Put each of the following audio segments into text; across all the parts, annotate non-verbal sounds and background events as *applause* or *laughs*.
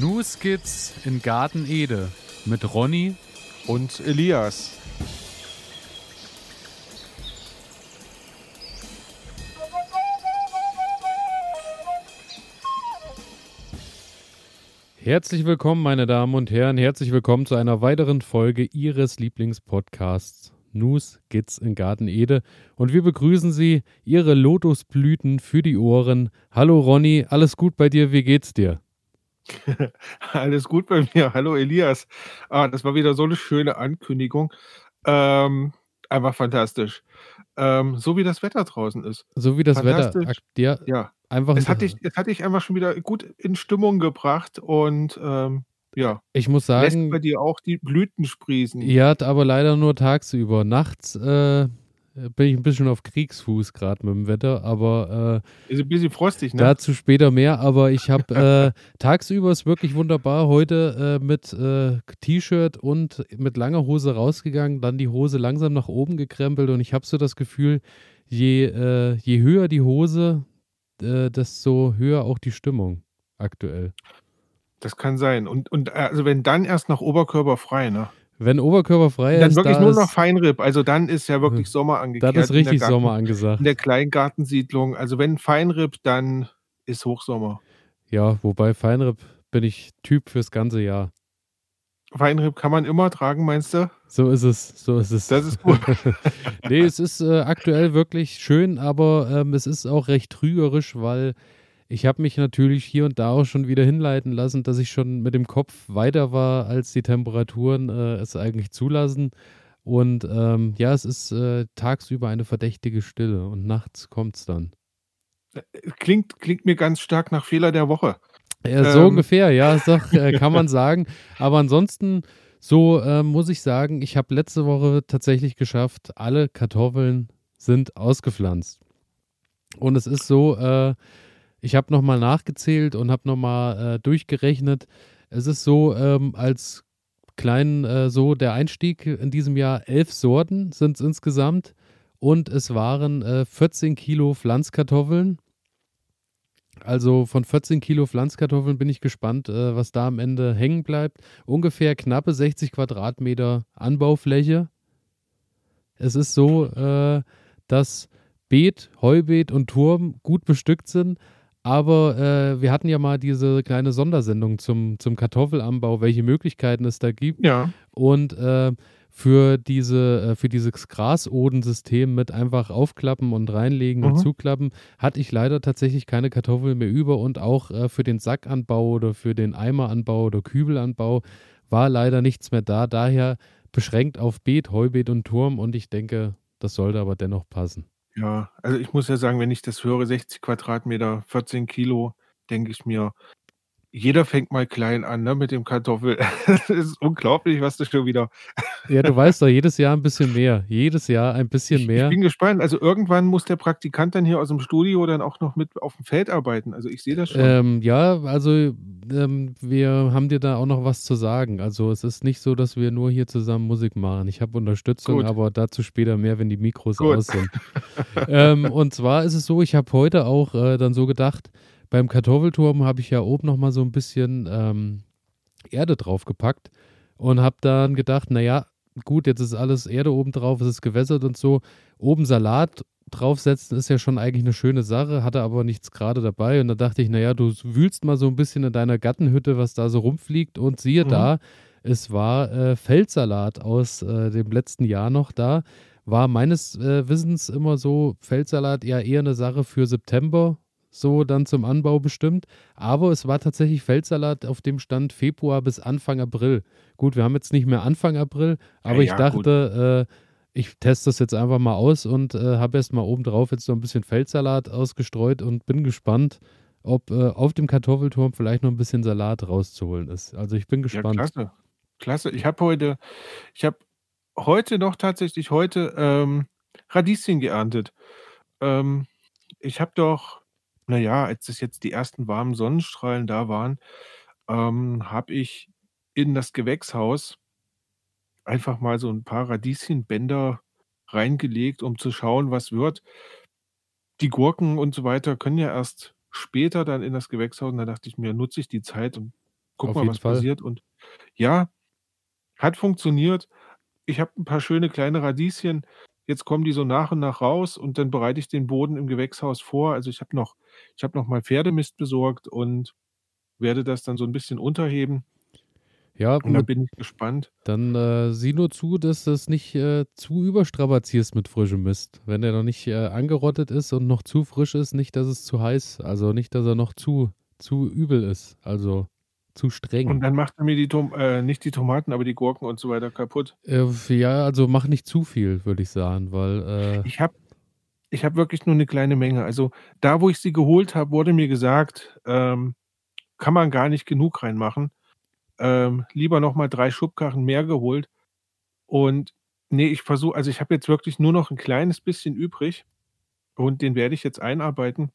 New Skits in Garten Ede mit Ronny und Elias. Herzlich willkommen, meine Damen und Herren. Herzlich willkommen zu einer weiteren Folge Ihres Lieblingspodcasts News Skits in Garten Ede. Und wir begrüßen Sie, Ihre Lotusblüten für die Ohren. Hallo Ronny, alles gut bei dir? Wie geht's dir? Alles gut bei mir. Hallo Elias. Ah, das war wieder so eine schöne Ankündigung. Ähm, einfach fantastisch. Ähm, so wie das Wetter draußen ist. So wie das Wetter. Ja, ja. Einfach es, hat dich, es hat dich einfach schon wieder gut in Stimmung gebracht und ähm, ja. Ich muss sagen. Lässt bei dir auch die Blüten sprießen. Ja, aber leider nur tagsüber. Nachts äh, bin ich ein bisschen auf Kriegsfuß gerade mit dem Wetter, aber äh, ist ein bisschen frostig, ne? Dazu später mehr, aber ich habe äh, *laughs* tagsüber ist wirklich wunderbar heute äh, mit äh, T-Shirt und mit langer Hose rausgegangen, dann die Hose langsam nach oben gekrempelt und ich habe so das Gefühl, je, äh, je höher die Hose, äh, desto höher auch die Stimmung aktuell. Das kann sein. Und, und also wenn dann erst nach Oberkörper frei, ne? Wenn Oberkörper frei dann ist. Dann wirklich nur noch Feinripp. Also dann ist ja wirklich Sommer angekehrt. Das ist richtig Garten, Sommer angesagt. In der Kleingartensiedlung. Also wenn Feinripp, dann ist Hochsommer. Ja, wobei Feinripp bin ich Typ fürs ganze Jahr. Feinripp kann man immer tragen, meinst du? So ist es, so ist es. Das ist gut. *laughs* nee, es ist äh, aktuell wirklich schön, aber ähm, es ist auch recht trügerisch, weil ich habe mich natürlich hier und da auch schon wieder hinleiten lassen, dass ich schon mit dem Kopf weiter war, als die Temperaturen äh, es eigentlich zulassen. Und ähm, ja, es ist äh, tagsüber eine verdächtige Stille und nachts kommt es dann. Äh, klingt, klingt mir ganz stark nach Fehler der Woche. Ja, so ähm. ungefähr, ja, *laughs* doch, äh, kann man sagen. Aber ansonsten, so äh, muss ich sagen, ich habe letzte Woche tatsächlich geschafft, alle Kartoffeln sind ausgepflanzt. Und es ist so, äh, ich habe nochmal nachgezählt und habe nochmal äh, durchgerechnet. Es ist so, ähm, als kleinen, äh, so der Einstieg in diesem Jahr, elf Sorten sind es insgesamt und es waren äh, 14 Kilo Pflanzkartoffeln. Also von 14 Kilo Pflanzkartoffeln bin ich gespannt, äh, was da am Ende hängen bleibt. Ungefähr knappe 60 Quadratmeter Anbaufläche. Es ist so, äh, dass Beet, Heubeet und Turm gut bestückt sind, aber äh, wir hatten ja mal diese kleine Sondersendung zum, zum Kartoffelanbau, welche Möglichkeiten es da gibt. Ja. Und äh, für, diese, äh, für dieses Grasodensystem mit einfach aufklappen und reinlegen mhm. und zuklappen, hatte ich leider tatsächlich keine Kartoffeln mehr über. Und auch äh, für den Sackanbau oder für den Eimeranbau oder Kübelanbau war leider nichts mehr da. Daher beschränkt auf Beet, Heubeet und Turm. Und ich denke, das sollte aber dennoch passen. Ja, also ich muss ja sagen, wenn ich das höre, 60 Quadratmeter, 14 Kilo, denke ich mir, jeder fängt mal klein an, ne, mit dem Kartoffel. *laughs* Das ist unglaublich, was du schon wieder. *laughs* Ja, du weißt doch, jedes Jahr ein bisschen mehr. Jedes Jahr ein bisschen Ich, mehr. ich bin gespannt. Also irgendwann muss der Praktikant dann hier aus dem Studio dann auch noch mit auf dem Feld arbeiten. Also ich sehe das schon. Ähm, ja, also ähm, wir haben dir da auch noch was zu sagen. Also es ist nicht so, dass wir nur hier zusammen Musik machen. Ich habe Unterstützung, Gut. aber dazu später mehr, wenn die Mikros Gut. aus sind. ähm, und zwar ist es so, ich habe heute auch äh, dann so gedacht, beim Kartoffelturm habe ich ja oben noch mal so ein bisschen ähm, Erde draufgepackt und habe dann gedacht, naja, gut, jetzt ist alles Erde oben drauf, es ist gewässert und so. Oben Salat draufsetzen ist ja schon eigentlich eine schöne Sache, hatte aber nichts gerade dabei. Und da dachte ich, naja, du wühlst mal so ein bisschen in deiner Gartenhütte, was da so rumfliegt und siehe mhm. da, es war äh, Feldsalat aus äh, dem letzten Jahr noch da. War meines äh, Wissens immer so, Feldsalat ja eher eine Sache für September, so dann zum Anbau bestimmt. Aber es war tatsächlich Feldsalat, auf dem stand Februar bis Anfang April. Gut, wir haben jetzt nicht mehr Anfang April, aber ja, ich dachte, äh, ich teste das jetzt einfach mal aus und äh, habe erst mal obendrauf jetzt noch ein bisschen Feldsalat ausgestreut und bin gespannt, ob äh, auf dem Kartoffelturm vielleicht noch ein bisschen Salat rauszuholen ist. Also ich bin gespannt. Ja, klasse. Klasse. Ich habe heute, ich habe heute noch tatsächlich heute ähm, Radieschen geerntet. Ähm, ich habe doch na ja, als es jetzt die ersten warmen Sonnenstrahlen da waren, ähm, habe ich in das Gewächshaus einfach mal so ein paar Radieschenbänder reingelegt, um zu schauen, was wird. Die Gurken und so weiter können ja erst später dann in das Gewächshaus und da dachte ich mir, nutze ich die Zeit und Guck Auf mal, was Fall. passiert und ja, hat funktioniert. Ich habe 'n paar schöne kleine Radieschen. Jetzt kommen die so nach und nach raus und dann bereite ich den Boden im Gewächshaus vor. Also, ich habe noch ich habe noch mal Pferdemist besorgt und werde das dann so 'n bisschen unterheben. Ja, Und da mit bin ich gespannt. dann, äh, sieh nur zu, dass du's nicht, äh, zu überstrapazierst mit frischem Mist. Wenn der noch nicht, äh, angerottet ist und noch zu frisch ist, nicht, dass es zu heiß also, nicht, dass er noch zu zu übel ist, also, zu streng. Und dann macht er mir die Tom äh, nicht die Tomaten, aber die Gurken und so weiter kaputt. Äh, ja, also, mach nicht zu viel, würde ich sagen, weil, äh Ich habe ich habe wirklich nur 'ne kleine Menge. Also, da, wo ich sie geholt habe, wurde mir gesagt, ähm, kann man gar nicht genug reinmachen. Ähm, lieber noch mal 3 Schubkarren mehr geholt. Und ne, ich versuche also, ich habe jetzt wirklich nur noch 'n kleines bisschen übrig und den werde ich jetzt einarbeiten.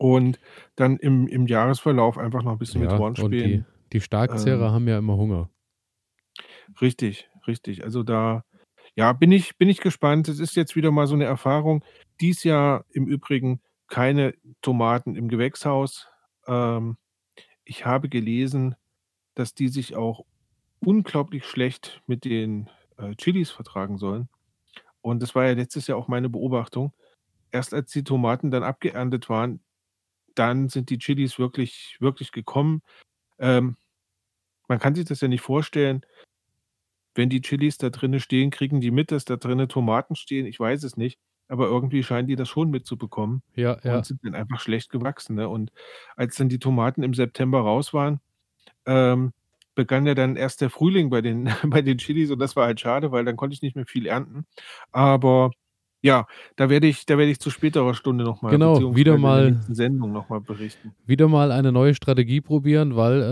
Und dann im im Jahresverlauf einfach noch 'n bisschen mit Ja, und die die Starkzehrer ähm haben ja immer Hunger. Richtig, richtig. Also, da, ja, bin ich bin ich gespannt. Es ist jetzt wieder mal so 'ne Erfahrung. Dies Jahr im Übrigen keine Tomaten im Gewächshaus. Ähm, ich habe gelesen, dass die sich auch unglaublich schlecht mit den, äh, Chilis vertragen sollen. Und das war ja letztes Jahr auch meine Beobachtung. Erst als die Tomaten dann abgeerntet waren, dann sind die Chilis wirklich wirklich gekommen. Ähm, man kann sich das ja nicht vorstellen wenn die Chilis da drinnen stehen, kriegen die mit, dass da drinnen Tomaten stehen? Ich weiß es nicht, aber irgendwie scheinen die das schon mitzubekommen Ja, und ja. sind dann einfach schlecht gewachsen, ne? Und als dann die Tomaten im September raus waren, ähm, begann ja dann erst der Frühling bei den *laughs* bei den Chilis und das war halt schade, weil dann konnte ich nicht mehr viel ernten. Aber ja, da werde ich da werde ich zu späterer Stunde noch mal Genau, wieder beziehungsweise in der mal nächsten Sendung noch mal berichten. wieder mal eine neue Strategie probieren, weil,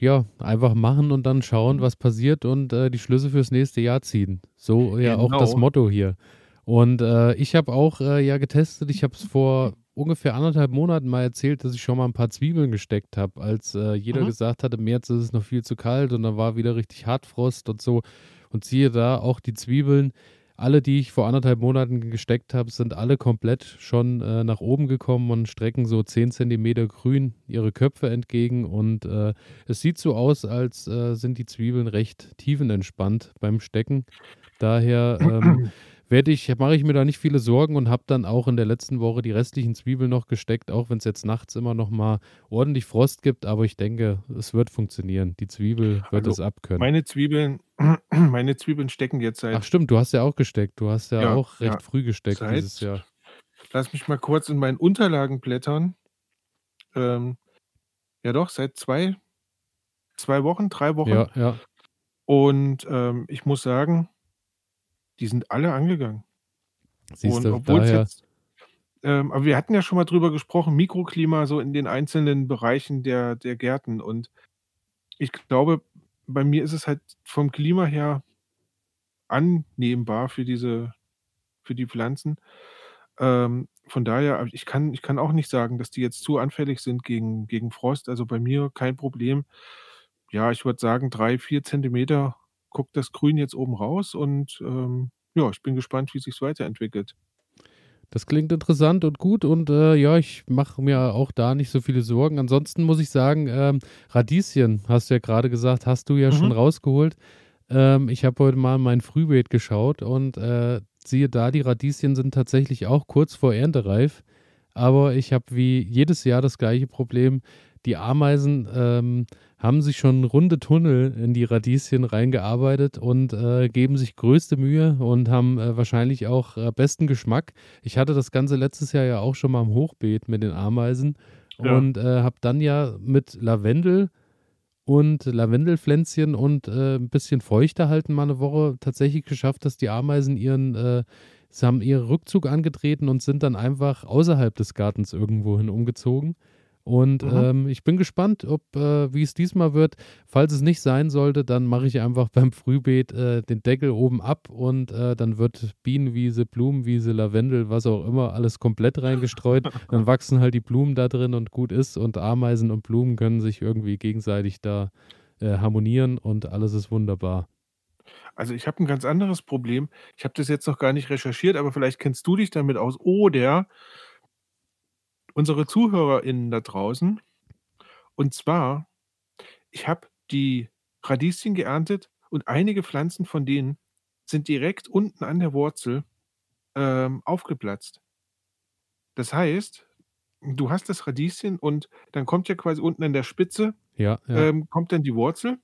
äh, ja, einfach machen und dann schauen, was passiert und, äh, die Schlüsse fürs nächste Jahr ziehen. So ja auch das Genau. Motto hier. Und, äh, ich habe auch, äh, ja getestet ich habe es vor ungefähr 1 1/2 Monaten mal erzählt, dass ich schon mal 'n paar Zwiebeln gesteckt habe, als, äh, jeder Mhm. gesagt hat, im März ist es noch viel zu kalt und dann war wieder richtig Hartfrost und so. Und siehe da, auch die Zwiebeln, alle, die ich vor 1 1/2 Monaten gesteckt habe, sind alle komplett schon, äh, nach oben gekommen und strecken so 10 Zentimeter grün ihre Köpfe entgegen. Und, äh, es sieht so aus, als, äh, sind die Zwiebeln recht tiefenentspannt beim Stecken. Daher, ähm, *clears throat* werde ich mache ich mir da nicht viele Sorgen und habe dann auch in der letzten Woche die restlichen Zwiebeln noch gesteckt, auch wenn's jetzt nachts immer noch mal ordentlich Frost gibt, aber ich denke, es wird funktionieren. Die Zwiebel wird Also, es abkönnen. meine Zwiebeln *clears throat* meine Zwiebeln stecken jetzt Ach seit stimmt, du hast ja auch gesteckt. Du hast ja Ja, auch recht ja. früh gesteckt Seit dieses Jahr. lass mich mal kurz in meinen Unterlagen blättern. Ähm, ja doch, seit 2 2 Wochen, 3 Wochen. Ja, ja. Und, ähm, ich muss sagen die sind alle angegangen. Siehst Und du, obwohl's daher jetzt ähm, aber wir hatten ja schon mal drüber gesprochen, Mikroklima so in den einzelnen Bereichen der der Gärten. Und ich glaube, bei mir ist es halt vom Klima her annehmbar für diese für die Pflanzen. Ähm, von daher also, ich kann ich kann auch nicht sagen, dass die jetzt zu anfällig sind gegen gegen Frost. Also, bei mir kein Problem. Ja, ich würde sagen, 3, 4 Zentimeter guckt das Grün jetzt oben raus und, ähm, ja, ich bin gespannt, wie sich's weiterentwickelt. Das klingt interessant und gut und, äh, ja, ich mache mir auch da nicht so viele Sorgen. Ansonsten muss ich sagen, ähm, Radieschen, hast du ja grade gesagt, hast du ja schon Mhm. rausgeholt. Ähm, ich habe heute mal in mein Frühbeet geschaut und, äh, siehe da, die Radieschen sind tatsächlich auch kurz vor erntereif. Aber ich habe wie jedes Jahr das gleiche Problem. Die Ameisen, ähm, haben sich schon runde Tunnel in die Radieschen reingearbeitet und, äh, geben sich größte Mühe und haben, äh, wahrscheinlich auch, äh, besten Geschmack. Ich hatte das Ganze letztes Jahr ja auch schon mal im Hochbeet mit den Ameisen Ja. und, äh, habe dann ja mit Lavendel und Lavendelpflänzchen und, äh, 'n bisschen feuchter halten mal 'ne Woche tatsächlich geschafft, dass die Ameisen ihren, äh sie haben ihren Rückzug angetreten und sind dann einfach außerhalb des Gartens irgendwohin umgezogen. Und, Mhm. ähm, ich bin gespannt, ob äh, wie es diesmal wird. Falls es nicht sein sollte, dann mache ich einfach *laughs* beim Frühbeet, äh, den Deckel oben ab und, äh, dann wird Bienenwiese, Blumenwiese, Lavendel, was auch immer, alles komplett reingestreut. *laughs* Dann wachsen halt die Blumen da drin und gut ist und Ameisen und Blumen können sich irgendwie gegenseitig da, äh, harmonieren und alles ist wunderbar. Also, ich habe 'n ganz anderes Problem. Ich habe das jetzt noch gar nicht recherchiert, aber vielleicht kennst du dich damit aus oder unsere ZuhörerInnen da draußen. Und zwar ich habe die Radieschen geerntet und einige Pflanzen von denen sind direkt unten an der Wurzel, ähm, aufgeplatzt. Das heißt, du hast das Radieschen und dann kommt ja quasi unten an der Spitze Ja, ja. ähm, kommt dann die Wurzel.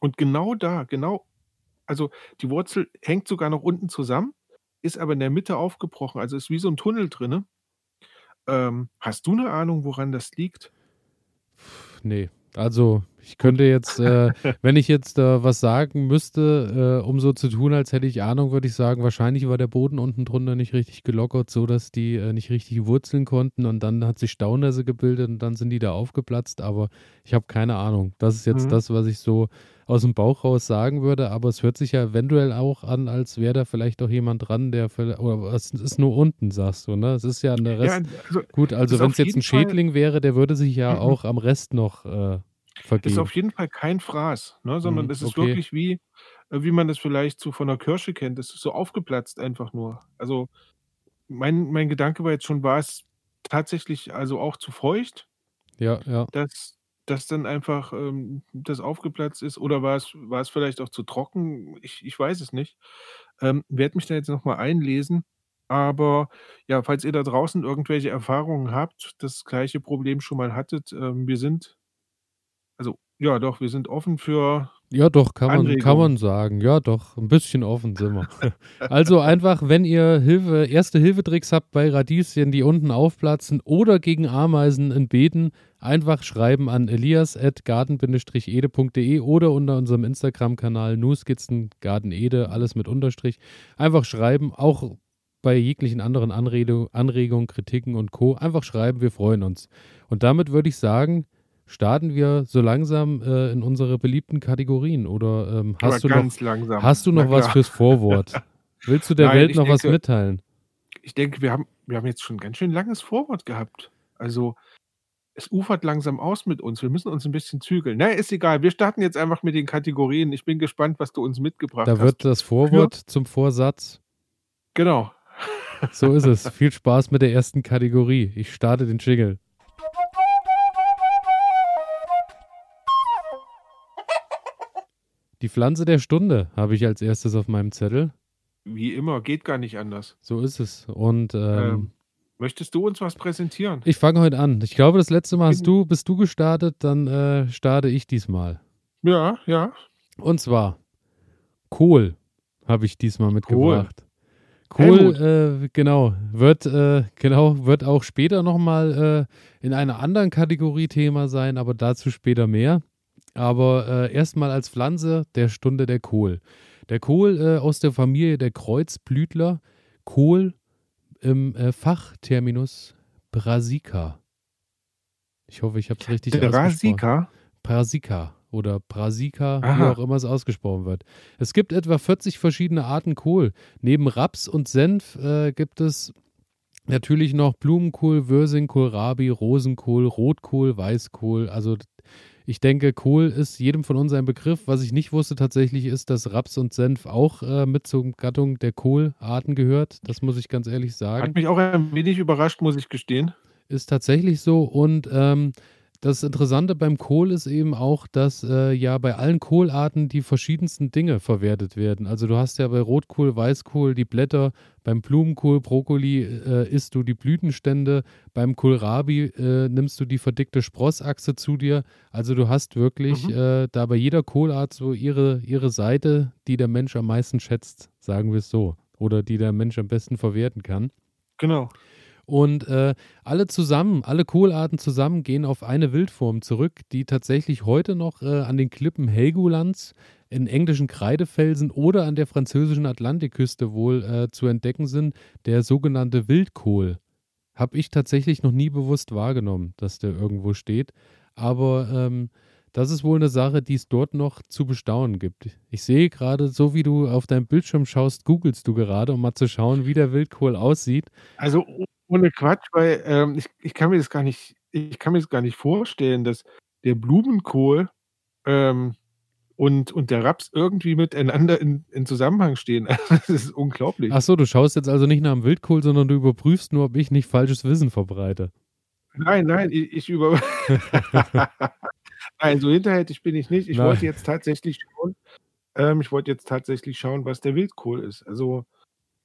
Und genau da, genau also die Wurzel hängt sogar noch unten zusammen, ist aber in der Mitte aufgebrochen, also ist wie so 'n Tunnel drinne. Ähm, hast du 'ne Ahnung, woran das liegt? Ne, also ich könnte jetzt, äh, *laughs* wenn ich jetzt, äh, was sagen müsste, äh, um so zu tun, als hätte ich Ahnung, würde ich sagen, wahrscheinlich war der Boden unten drunter nicht richtig gelockert, sodass die, äh, nicht richtig wurzeln konnten und dann hat sich Staunässe gebildet und dann sind die da aufgeplatzt, aber ich habe keine Ahnung. Das ist jetzt Mhm. das, was ich so aus'm Bauch raus sagen würde, aber es hört sich ja eventuell auch an, als wäre da vielleicht auch jemand dran, der viellei oder es ist nur unten, sagst du, ne? Es ist ja an der Ja, Rest also gut, also ist wenn's auf jetzt jeden 'n Fall Schädling wäre, der würde sich ja Mhm. auch am Rest noch, äh, Ist vergehen. auf jeden Fall kein Fraß, ne, sondern Mhm, das ist okay. wirklich wie äh, wie man das vielleicht so von 'ner Kirsche kennt. Das ist so aufgeplatzt einfach nur. Also, mein mein Gedanke war jetzt schon, war es tatsächlich also auch zu feucht Ja, ja. dass dass dann einfach, ähm, das aufgeplatzt ist oder war es war es vielleicht auch zu trocken? Ich ich weiß es nicht. Ähm, werde mich da jetzt noch mal einlesen, aber ja, falls ihr da draußen irgendwelche Erfahrungen habt, das gleiche Problem schon mal hattet, ähm, wir sind also, ja doch, wir sind offen für Ja doch, kann man kann man sagen. Ja doch, 'n bisschen offen sind wir. Also einfach, wenn ihr Hilfe Erste-Hilfe-Tricks habt bei Radieschen, die unten aufplatzen oder gegen Ameisen in Beeten, einfach schreiben an elias@garten-ede.de oder unter unserem Instagram-Kanal Nuskizzen Gartenede, alles mit Unterstrich. Einfach schreiben, auch bei jeglichen anderen Anredo Anregungen, Kritiken und Co. Einfach schreiben, wir freuen uns. Und damit würde ich sagen, starten wir so langsam, äh, in unsere beliebten Kategorien oder, ähm, hast du noch langsam. hast du noch was fürs Vorwort? *laughs* Willst du der Nein, Welt noch was denke mitteilen? ich denke, wir haben wir haben jetzt schon 'n ganz schön langes Vorwort gehabt. Also, es ufert langsam aus mit uns. Wir müssen uns 'n bisschen zügeln. Na ja, ist egal. Wir starten jetzt einfach mit den Kategorien. Ich bin gespannt, was du uns mitgebracht Da wird hast. das Für Vorwort zum Vorsatz. Genau. So ist es. *laughs* Viel Spaß mit der ersten Kategorie. Ich starte den Jingle. Die Pflanze der Stunde habe ich als Erstes auf meinem Zettel. Wie immer, geht gar nicht anders. So ist es. Und, ähm Ähm, möchtest du uns was präsentieren? Ich fange heute an. Ich glaube, das letzte Mal hast du bist du gestartet, dann, äh, starte ich diesmal. Ja, ja. Und zwar Kohl habe ich diesmal Kohl. mitgebracht. Helmut. Kohl, äh, genau, wird, äh genau, wird auch später noch mal, äh, in einer anderen Kategorie Thema sein, aber dazu später mehr. Aber, äh, erst mal als Pflanze der Stunde der Kohl. Der Kohl, äh, aus der Familie der Kreuzblütler. Kohl im, äh, Fachterminus Brassica. Ich hoffe, ich habe es richtig ausgesprochen. Brassica? Brassica oder Brassica, wie Aha. auch immer es ausgesprochen wird. Es gibt etwa 40 verschiedene Arten Kohl. Neben Raps und Senf, äh, gibt es natürlich noch Blumenkohl, Würsing, Kohlrabi, Rosenkohl, Rotkohl, Weißkohl. Also ich denke, Kohl ist jedem von uns ein Begriff. Was ich nicht wusste tatsächlich ist, dass Raps und Senf auch, äh, mit zur Gattung der Kohlarten gehört. Das muss ich ganz ehrlich Hat sagen. mich auch ein wenig überrascht, muss ich gestehen. Ist tatsächlich so und, ähm, das Interessante beim Kohl ist eben auch, dass, äh, ja bei allen Kohlarten die verschiedensten Dinge verwertet werden. Also, du hast ja bei Rotkohl, Weißkohl die Blätter, beim Blumenkohl, Brokkoli, äh, isst du die Blütenstände, beim Kohlrabi, äh, nimmst du die verdickte Sprossachse zu dir. Also, du hast wirklich, Mhm. äh, da bei jeder Kohlart so ihre ihre Seite, die der Mensch am meisten schätzt, sagen wir's so, oder die der Mensch am besten verwerten kann. Genau. Und, äh, alle zusammen alle Kohlarten zusammen gehen auf eine Wildform zurück, die tatsächlich heute noch, äh, an den Klippen Helgolands, in englischen Kreidefelsen oder an der französischen Atlantikküste wohl, äh, zu entdecken sind, der sogenannte Wildkohl. Habe ich tatsächlich noch nie bewusst wahrgenommen, dass der irgendwo steht. Aber, ähm, das ist wohl 'ne Sache, die es dort noch zu bestaunen gibt. Ich sehe grade, so wie du auf deinem Bildschirm schaust, googelst du gerade, um mal zu schauen, wie der Wildkohl aussieht. Also, ohne Quatsch, weil, ähm, ich ich kann mir das gar nicht ich kann mir das gar nicht vorstellen, dass der Blumenkohl, ähm, und und der Raps irgendwie miteinander in in Zusammenhang stehen. *laughs* Das ist unglaublich. Ach so, du schaust jetzt also nicht nach dem Wildkohl, sondern du überprüfst nur, ob ich nicht falsches Wissen verbreite. Nein, nein, i ich über *laughs* Nein, so hinterhältig bin ich nicht. Ich Nein. wollte jetzt tatsächlich schauen ähm, ich wollte jetzt tatsächlich schauen, was der Wildkohl ist. Also,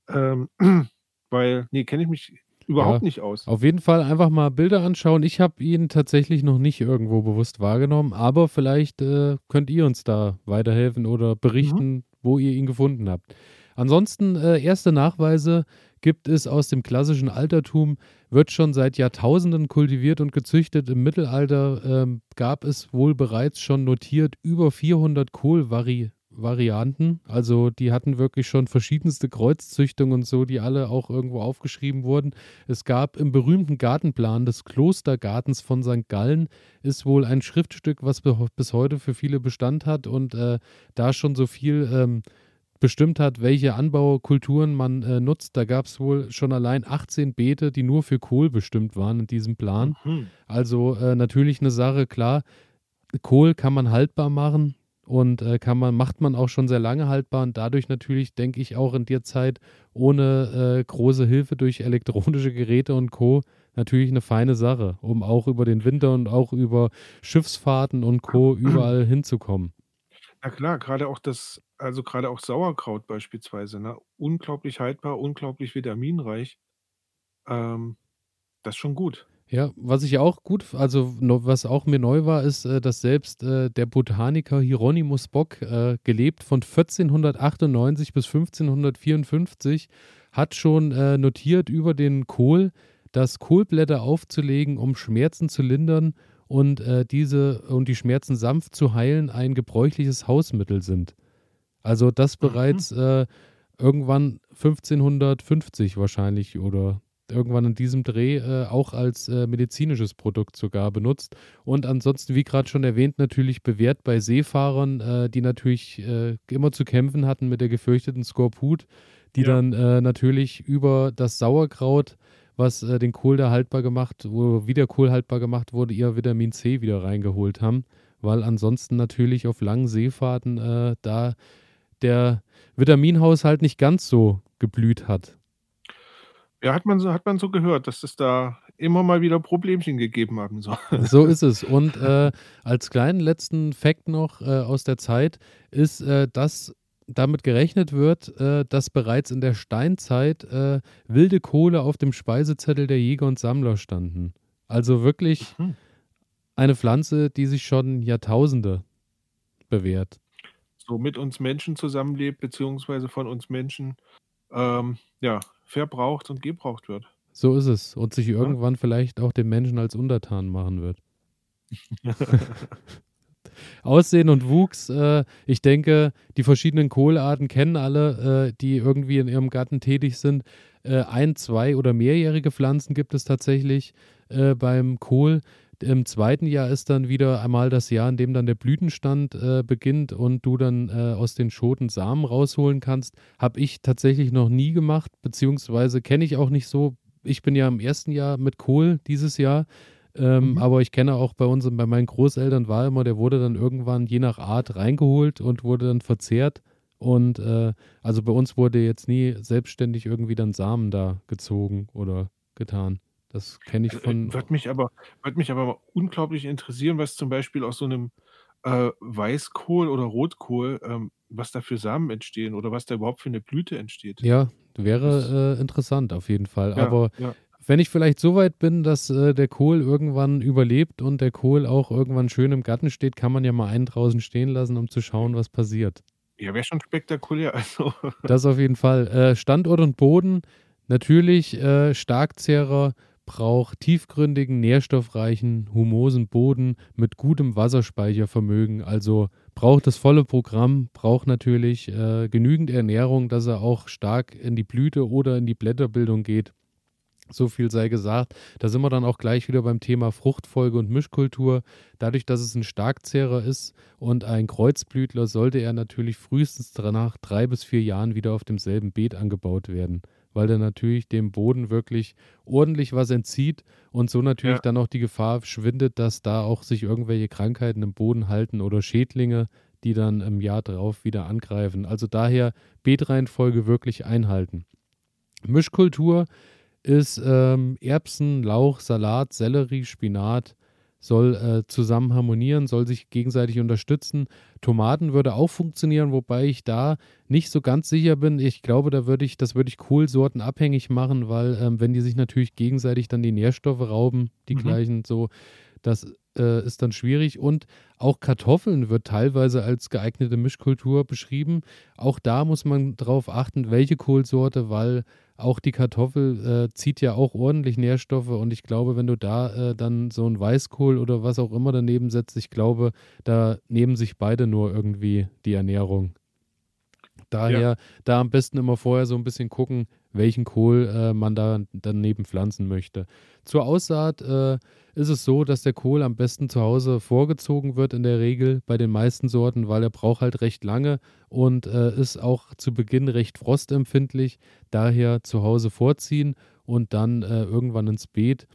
ähm, *clears throat* weil, nee, kenne ich mich überhaupt ja, nicht aus. Auf jeden Fall einfach mal Bilder anschauen. Ich habe ihn tatsächlich noch nicht irgendwo bewusst wahrgenommen, aber vielleicht äh, könnt ihr uns da weiterhelfen oder berichten, mhm. wo ihr ihn gefunden habt. Ansonsten äh, erste Nachweise gibt es aus dem klassischen Altertum, wird schon seit Jahrtausenden kultiviert und gezüchtet. Im Mittelalter äh, gab es wohl bereits schon notiert über 400 Kohlvarianten. Varianten. Also die hatten wirklich schon verschiedenste Kreuzzüchtungen und so, die alle auch irgendwo aufgeschrieben wurden. Es gab im berühmten Gartenplan des Klostergartens von St. Gallen ist wohl ein Schriftstück, was bis heute für viele Bestand hat und äh, da schon so viel ähm, bestimmt hat, welche Anbaukulturen man äh, nutzt. Da gab es wohl schon allein 18 Beete, die nur für Kohl bestimmt waren in diesem Plan. Mhm. Also äh, natürlich eine Sache, klar, Kohl kann man haltbar machen, und äh, kann man, macht man auch schon sehr lange haltbar und dadurch natürlich, denke ich, auch in der Zeit ohne äh, große Hilfe durch elektronische Geräte und Co. natürlich eine feine Sache, um auch über den Winter und auch über Schiffsfahrten und Co. überall *clears throat* hinzukommen. Na klar, gerade auch das, also gerade auch Sauerkraut beispielsweise, ne? Unglaublich haltbar, unglaublich vitaminreich. Ähm, das ist schon gut. Ja, was ich auch gut, also was auch mir neu war, ist, äh, dass selbst äh, der Botaniker Hieronymus Bock, äh, gelebt von 1498 bis 1554, hat schon notiert über den Kohl, dass Kohlblätter aufzulegen, um Schmerzen zu lindern und diese und die Schmerzen sanft zu heilen, ein gebräuchliches Hausmittel sind. Also das mhm. bereits mhm. äh, irgendwann 1550 wahrscheinlich oder irgendwann in diesem Dreh äh, auch als äh, medizinisches Produkt sogar benutzt. Und ansonsten, wie gerade schon erwähnt, natürlich bewährt bei Seefahrern, äh, die natürlich äh, immer zu kämpfen hatten mit der gefürchteten Skorput, die ja. dann äh, natürlich über das Sauerkraut, was äh, den Kohl da haltbar gemacht, wo wieder Kohl haltbar gemacht wurde, ihr Vitamin C wieder reingeholt haben, weil ansonsten natürlich auf langen Seefahrten da der Vitaminhaushalt nicht ganz so geblüht hat. Ja, hat man so hat man so gehört, dass es da immer mal wieder Problemchen gegeben haben soll. So ist es. Und äh, als kleinen letzten Fakt noch äh, aus der Zeit ist, äh, dass damit gerechnet wird, äh, dass bereits in der Steinzeit äh, wilde Kohle auf dem Speisezettel der Jäger und Sammler standen. Also wirklich mhm. eine Pflanze, die sich schon Jahrtausende bewährt. So mit uns Menschen zusammenlebt, beziehungsweise von uns Menschen ähm, ja, verbraucht und gebraucht wird. So ist es. Und sich irgendwann ja? vielleicht auch den Menschen als untertan machen wird. *laughs* *laughs* Aussehen und Wuchs, äh, ich denke, die verschiedenen Kohlarten kennen alle, äh, die irgendwie in ihrem Garten tätig sind. Äh, ein, zwei oder mehrjährige Pflanzen gibt es tatsächlich äh, beim Kohl. Im zweiten Jahr ist dann wieder einmal das Jahr, in dem dann der Blütenstand äh, beginnt und du dann äh, aus den Schoten Samen rausholen kannst. Habe ich tatsächlich noch nie gemacht, beziehungsweise kenne ich auch nicht so. Ich bin ja im ersten Jahr mit Kohl dieses Jahr. Ähm, mhm. Aber ich kenne auch bei uns, bei meinen Großeltern war immer, der wurde dann irgendwann je nach Art reingeholt und wurde dann verzehrt. Und äh, also bei uns wurde jetzt nie selbstständig irgendwie dann Samen da gezogen oder getan. Das kenne ich äh, von. Äh, würde mich aber, würde mich aber unglaublich interessieren, was zum Beispiel aus so einem äh, Weißkohl oder Rotkohl, ähm, was da für Samen entstehen oder was da überhaupt für eine Blüte entsteht. Ja, wäre äh, interessant auf jeden Fall. Ja, aber ja. wenn ich vielleicht so weit bin, dass äh, der Kohl irgendwann überlebt und der Kohl auch irgendwann schön im Garten steht, kann man ja mal einen draußen stehen lassen, um zu schauen, was passiert. Ja, wäre schon spektakulär. *laughs* Also. Das auf jeden Fall. Äh, Standort und Boden, natürlich Starkzehrer braucht tiefgründigen, nährstoffreichen, humosen Boden mit gutem Wasserspeichervermögen. Also braucht das volle Programm, braucht natürlich äh, genügend Ernährung, dass er auch stark in die Blüte oder in die Blätterbildung geht. So viel sei gesagt. Da sind wir dann auch gleich wieder beim Thema Fruchtfolge und Mischkultur. Dadurch, dass es ein Starkzehrer ist und ein Kreuzblütler, sollte er natürlich frühestens nach drei bis vier Jahren wieder auf demselben Beet angebaut werden weil der natürlich dem Boden wirklich ordentlich was entzieht und so natürlich ja. dann auch die Gefahr schwindet, dass da auch sich irgendwelche Krankheiten im Boden halten oder Schädlinge, die dann im Jahr drauf wieder angreifen. Also daher Beetreihenfolge wirklich einhalten. Mischkultur ist ähm, Erbsen, Lauch, Salat, Sellerie, Spinat, soll äh, zusammen harmonieren, soll sich gegenseitig unterstützen. Tomaten würde auch funktionieren, wobei ich da nicht so ganz sicher bin. Ich glaube, da würde ich, das würde ich Kohlsorten abhängig machen, weil ähm, wenn die sich natürlich gegenseitig dann die Nährstoffe rauben, die mhm. gleichen, so, das äh, ist dann schwierig. Und auch Kartoffeln wird teilweise als geeignete Mischkultur beschrieben. Auch da muss man darauf achten, welche Kohlsorte, weil auch die Kartoffel äh, zieht ja auch ordentlich Nährstoffe und ich glaube, wenn du da äh, dann so ein Weißkohl oder was auch immer daneben setzt, ich glaube, da nehmen sich beide nur irgendwie die Ernährung. Daher ja. da am besten immer vorher so ein bisschen gucken, welchen Kohl äh, man da daneben pflanzen möchte. Zur Aussaat äh, ist es so, dass der Kohl am besten zu Hause vorgezogen wird in der Regel bei den meisten Sorten, weil er braucht halt recht lange und äh, ist auch zu Beginn recht frostempfindlich. Daher zu Hause vorziehen und dann äh, irgendwann ins Beet.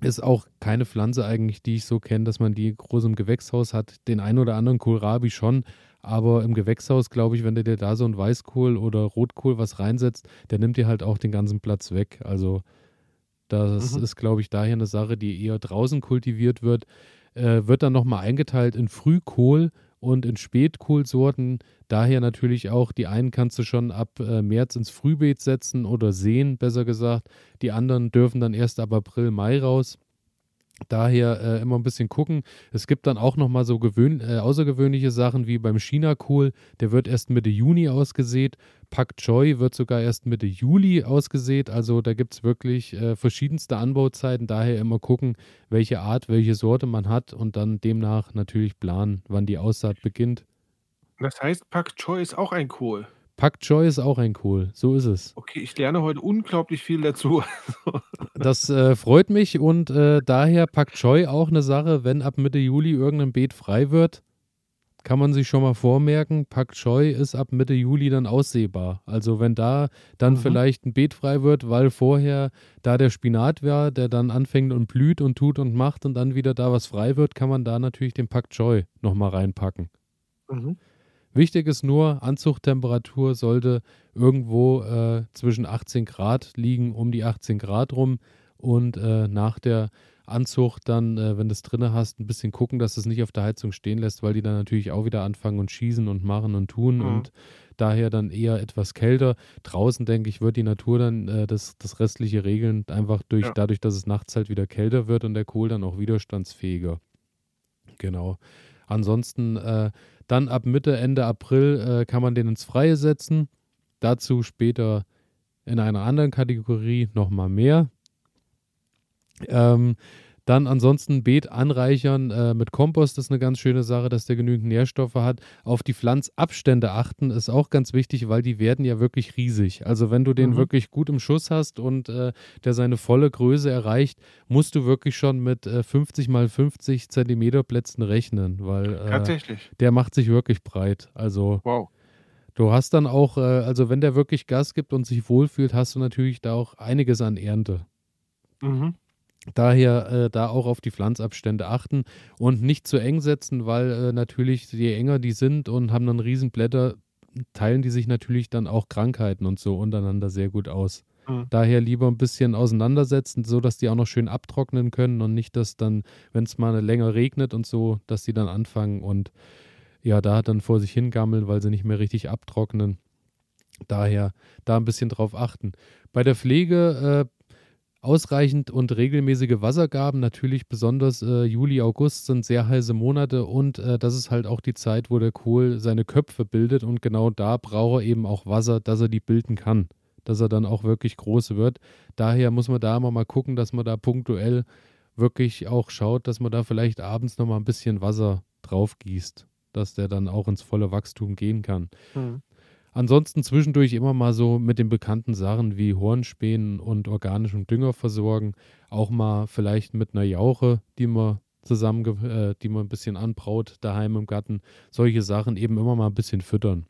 Ist auch keine Pflanze eigentlich, die ich so kenne, dass man die groß im Gewächshaus hat. Den einen oder anderen Kohlrabi schon, aber im Gewächshaus, glaube ich, wenn du dir da so ein Weißkohl oder Rotkohl was reinsetzt, der nimmt dir halt auch den ganzen Platz weg. Also das mhm. ist, glaube ich, daher eine Sache, die eher draußen kultiviert wird. Äh, wird dann nochmal eingeteilt in Frühkohl und in Spätkohlsorten. Daher natürlich auch, die einen kannst du schon ab äh, März ins Frühbeet setzen oder sehen, besser gesagt. Die anderen dürfen dann erst ab April, Mai raus. Daher äh, immer ein bisschen gucken. Es gibt dann auch nochmal so gewöhn äh, außergewöhnliche Sachen wie beim China-Kohl. Der wird erst Mitte Juni ausgesät. Pak Choi wird sogar erst Mitte Juli ausgesät. Also da gibt es wirklich äh, verschiedenste Anbauzeiten. Daher immer gucken, welche Art, welche Sorte man hat und dann demnach natürlich planen, wann die Aussaat beginnt. Das heißt, Pak Choi ist auch ein Kohl. Pak Choi ist auch ein Kohl, so ist es. Okay, ich lerne heute unglaublich viel dazu. *laughs* das äh, freut mich und äh, daher Pak Choi auch eine Sache, wenn ab Mitte Juli irgendein Beet frei wird, kann man sich schon mal vormerken, Pak Choi ist ab Mitte Juli dann aussehbar. Also wenn da dann mhm. vielleicht ein Beet frei wird, weil vorher da der Spinat war, der dann anfängt und blüht und tut und macht und dann wieder da was frei wird, kann man da natürlich den Pak Choi nochmal reinpacken. Mhm. Wichtig ist nur, Anzuchttemperatur sollte irgendwo äh, zwischen 18 Grad liegen, um die 18 Grad rum. Und äh, nach der Anzucht dann, äh, wenn du es drinne hast, ein bisschen gucken, dass es nicht auf der Heizung stehen lässt, weil die dann natürlich auch wieder anfangen und schießen und machen und tun mhm. und daher dann eher etwas kälter. Draußen, denke ich, wird die Natur dann äh, das, das restliche regeln, einfach durch, ja. dadurch, dass es nachts halt wieder kälter wird und der Kohl dann auch widerstandsfähiger. Genau. Ansonsten äh, dann ab Mitte, Ende April äh, kann man den ins Freie setzen. Dazu später in einer anderen Kategorie nochmal mehr. Ähm, dann ansonsten Beet anreichern äh, mit Kompost ist eine ganz schöne Sache, dass der genügend Nährstoffe hat. Auf die Pflanzabstände achten ist auch ganz wichtig, weil die werden ja wirklich riesig. Also wenn du den mhm. wirklich gut im Schuss hast und äh, der seine volle Größe erreicht, musst du wirklich schon mit äh, 50 mal 50 Zentimeter Plätzen rechnen, weil äh, der macht sich wirklich breit. Also wow. Du hast dann auch, äh, also wenn der wirklich Gas gibt und sich wohlfühlt, hast du natürlich da auch einiges an Ernte. Mhm. Daher äh, da auch auf die Pflanzabstände achten und nicht zu eng setzen, weil äh, natürlich je enger die sind und haben dann Riesenblätter, teilen die sich natürlich dann auch Krankheiten und so untereinander sehr gut aus. Mhm. Daher lieber ein bisschen auseinandersetzen, so dass die auch noch schön abtrocknen können und nicht, dass dann, wenn es mal länger regnet und so, dass die dann anfangen und ja, da dann vor sich hingammeln, weil sie nicht mehr richtig abtrocknen. Daher da ein bisschen drauf achten. Bei der Pflege äh, Ausreichend und regelmäßige Wassergaben, natürlich besonders äh, Juli, August sind sehr heiße Monate und äh, das ist halt auch die Zeit, wo der Kohl seine Köpfe bildet und genau da braucht er eben auch Wasser, dass er die bilden kann, dass er dann auch wirklich groß wird. Daher muss man da immer mal gucken, dass man da punktuell wirklich auch schaut, dass man da vielleicht abends nochmal ein bisschen Wasser drauf gießt, dass der dann auch ins volle Wachstum gehen kann. Mhm. Ansonsten zwischendurch immer mal so mit den bekannten Sachen wie Hornspänen und organischem Dünger versorgen. Auch mal vielleicht mit einer Jauche, die man zusammen, äh, die man ein bisschen anbraut daheim im Garten. Solche Sachen eben immer mal ein bisschen füttern.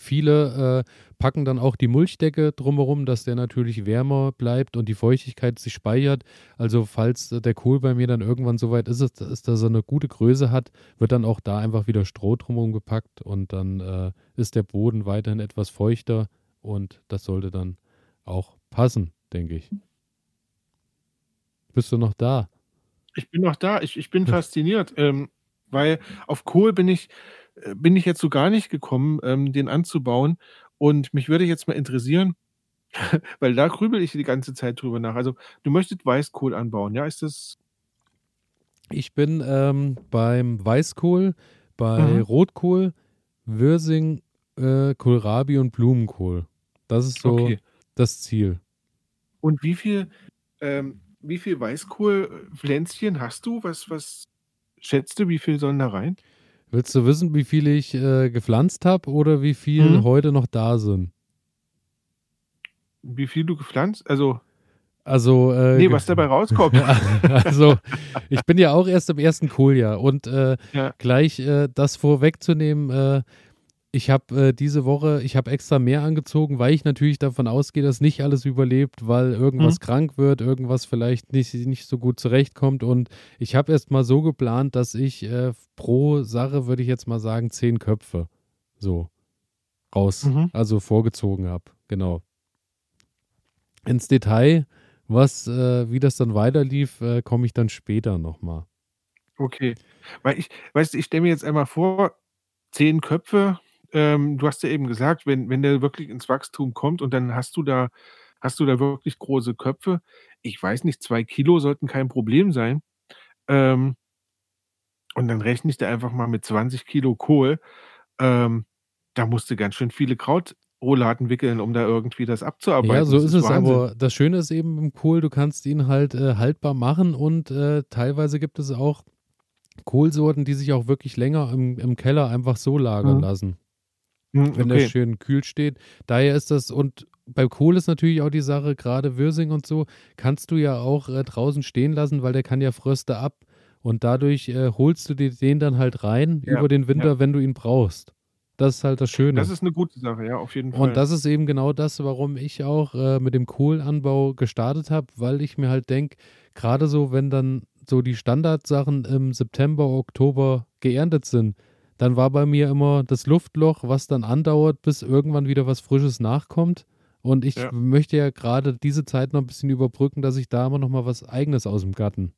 Viele äh, packen dann auch die Mulchdecke drumherum, dass der natürlich wärmer bleibt und die Feuchtigkeit sich speichert. Also falls der Kohl bei mir dann irgendwann so weit ist, ist, dass er eine gute Größe hat, wird dann auch da einfach wieder Stroh drumherum gepackt und dann äh, ist der Boden weiterhin etwas feuchter und das sollte dann auch passen, denke ich. Bist du noch da? Ich bin noch da. Ich ich bin *laughs* fasziniert, ähm, weil auf Kohl bin ich bin ich jetzt so gar nicht gekommen, ähm, den anzubauen. Und mich würde jetzt mal interessieren, *laughs* weil da grübele ich die ganze Zeit drüber nach. Also, du möchtest Weißkohl anbauen, ja? Ist das Ich bin, ähm, beim Weißkohl, bei Mhm. Rotkohl, Wirsing, äh, Kohlrabi und Blumenkohl. Das ist so Okay. das Ziel. Und wie viel ähm, wie viel Weißkohlpflänzchen hast du? Was was schätzt du, wie viel sollen da rein? Willst du wissen, wie viel ich, äh, gepflanzt habe oder wie viel Mhm. heute noch da sind? Wie viel du gepflanzt? Also Also, äh, Ne, ge was dabei rauskommt. *laughs* also, ich bin ja auch erst im ersten Kohljahr und, äh, Ja. gleich, äh, das vorwegzunehmen, äh, ich habe, äh, diese Woche ich habe extra mehr angezogen, weil ich natürlich davon ausgehe, dass nicht alles überlebt, weil irgendwas Mhm. krank wird, irgendwas vielleicht nicht nicht so gut zurechtkommt und ich habe erst mal so geplant, dass ich, äh, pro Sache, würde ich jetzt mal sagen, 10 Köpfe so raus Mhm. also vorgezogen habe, genau. Ins Detail, was äh, wie das dann weiterlief, äh, komme ich dann später noch mal. Okay. Weil ich weißt du, ich stelle mir jetzt einmal vor, 10 Köpfe, ähm, du hast ja eben gesagt, wenn wenn der wirklich ins Wachstum kommt und dann hast du da hast du da wirklich große Köpfe. Ich weiß nicht, 2 Kilo sollten kein Problem sein. Ähm und dann rechne ich da einfach mal mit 20 Kilo Kohl. Ähm, da musst du ganz schön viele Krautrouladen wickeln, um da irgendwie das abzuarbeiten. Ja, so Das ist ist es, Wahnsinn. aber das Schöne ist eben im Kohl, du kannst ihn halt, äh, haltbar machen und, äh, teilweise gibt es auch Kohlsorten, die sich auch wirklich länger im im Keller einfach so lagern Mhm. lassen. Mhm, Wenn der okay. schön kühl steht. Daher ist das und bei Kohl ist natürlich auch die Sache, grade Wirsing und so, kannst du ja auch, äh, draußen stehen lassen, weil der kann ja Fröste ab und dadurch, äh, holst du dir den dann halt rein Ja, über den Winter, ja. wenn du ihn brauchst. Das ist halt das Schöne. Das ist 'ne gute Sache, ja, auf jeden Fall. Und das ist eben genau das, warum ich auch, äh, mit dem Kohlanbau gestartet habe, weil ich mir halt denke, grade so, wenn dann so die Standardsachen im September, Oktober geerntet sind, dann war bei mir immer das Luftloch, was dann andauert, bis irgendwann wieder was Frisches nachkommt. Und ich Ja. möchte ja grade diese Zeit noch 'n bisschen überbrücken, dass ich da immer noch mal was Eigenes aus'm Garten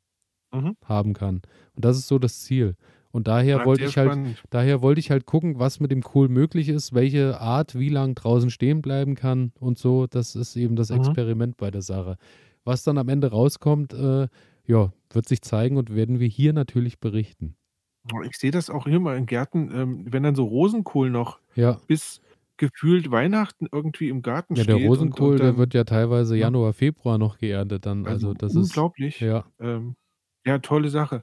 Mhm. haben kann. Und das ist so das Ziel. Und daher wollte ich halt spannend. daher wollte ich halt gucken, was mit dem Kohl möglich ist, welche Art wie lang draußen stehen bleiben kann und so. Das ist eben das Mhm. Experiment bei der Sache. Was dann am Ende rauskommt, äh, ja, wird sich zeigen und werden wir hier natürlich berichten. Ich sehe das auch mal in Gärten, ähm, wenn dann so Rosenkohl noch Ja. bis gefühlt Weihnachten irgendwie im Garten Ja, steht der Rosenkohl, und und der dann wird ja teilweise ja. Januar, Februar noch geerntet dann. Also, Also, das ist unglaublich. ja. Ähm, ja, tolle Sache.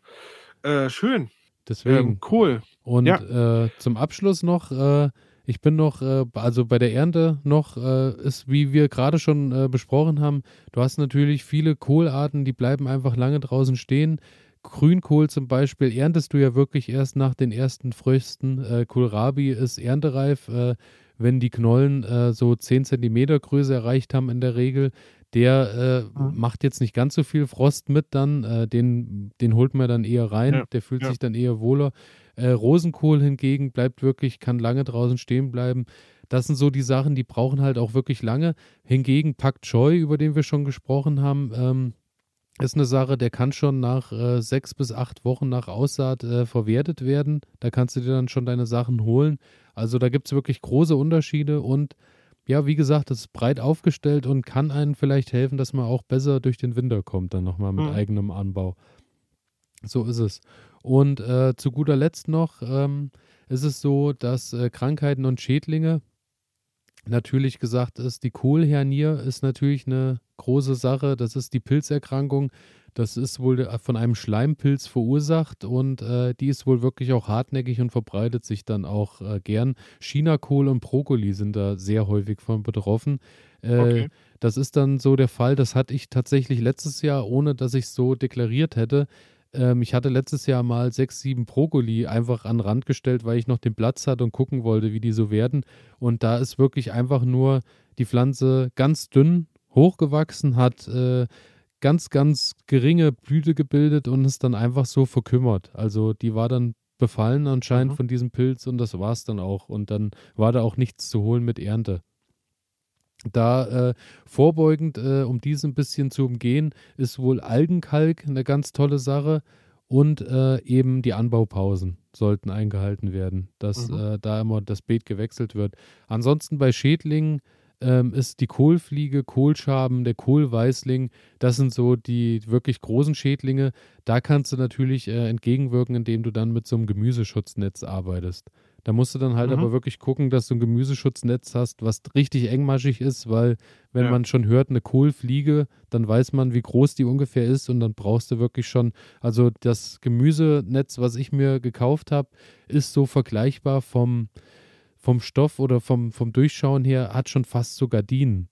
Äh, schön. Deswegen. Ähm, cool. Und, Ja. äh, zum Abschluss noch, äh, ich bin noch, äh, also bei der Ernte noch, äh, ist, wie wir grade schon, äh, besprochen haben, du hast natürlich viele Kohlarten, die bleiben einfach lange draußen stehen. Grünkohl zum Beispiel erntest du ja wirklich erst nach den ersten Früchten. Äh, Kohlrabi ist erntereif, äh, wenn die Knollen, äh, so 10 Zentimeter Größe erreicht haben in der Regel. Der, äh, Mhm. macht jetzt nicht ganz so viel Frost mit dann, äh, den den holt man dann eher rein. Ja, Der fühlt ja. sich dann eher wohler. Äh, Rosenkohl hingegen bleibt wirklich kann lange draußen stehen bleiben. Das sind so die Sachen, die brauchen halt auch wirklich lange. Hingegen Pak Choi, über den wir schon gesprochen haben, ähm, ist 'ne Sache, der kann schon nach, äh, 6 bis 8 Wochen nach Aussaat, äh, verwertet werden. Da kannst du dir dann schon deine Sachen holen. Also, da gibt's wirklich große Unterschiede und ja, wie gesagt, das ist breit aufgestellt und kann einem vielleicht helfen, dass man auch besser durch den Winter kommt dann noch mal mit Mhm. eigenem Anbau. So ist es. Und, äh, zu guter Letzt noch, ähm, ist es so, dass, äh, Krankheiten und Schädlinge natürlich gesagt ist, die Kohlhernie ist natürlich 'ne große Sache. Das ist die Pilzerkrankung. Das ist wohl de von einem Schleimpilz verursacht und, äh, die ist wohl wirklich auch hartnäckig und verbreitet sich dann auch, äh, gern. Chinakohl und Brokkoli sind da sehr häufig von betroffen. Äh, Okay. das ist dann so der Fall, das hatte ich tatsächlich letztes Jahr, ohne dass ich's so deklariert hätte. Ähm, ich hatte letztes Jahr mal 6, 7 Brokkoli einfach an 'n Rand gestellt, weil ich noch den Platz hatte und gucken wollte, wie die so werden. Und da ist wirklich einfach nur die Pflanze ganz dünn hochgewachsen, hat, äh, ganz, ganz geringe Blüte gebildet und ist dann einfach so verkümmert. Also, die war dann befallen anscheinend Mhm. von diesem Pilz und das war's dann auch. Und dann war da auch nichts zu holen mit Ernte. Da äh, vorbeugend, äh, um dies ein bisschen zu umgehen, ist wohl Algenkalk eine ganz tolle Sache und äh, eben die Anbaupausen sollten eingehalten werden, dass Mhm. äh, da immer das Beet gewechselt wird. Ansonsten bei Schädlingen ähm, ist die Kohlfliege, Kohlschaben, der Kohlweißling, das sind so die wirklich großen Schädlinge. Da kannst du natürlich äh, entgegenwirken, indem du dann mit so einem Gemüseschutznetz arbeitest. Da musst du dann halt Mhm. aber wirklich gucken, dass du ein Gemüseschutznetz hast, was richtig engmaschig ist, weil wenn Ja. man schon hört, eine Kohlfliege, dann weiß man, wie groß die ungefähr ist und dann brauchst du wirklich schon, also das Gemüsenetz, was ich mir gekauft habe, ist so vergleichbar vom, vom Stoff oder vom, vom Durchschauen her, hat schon fast so Gardinen,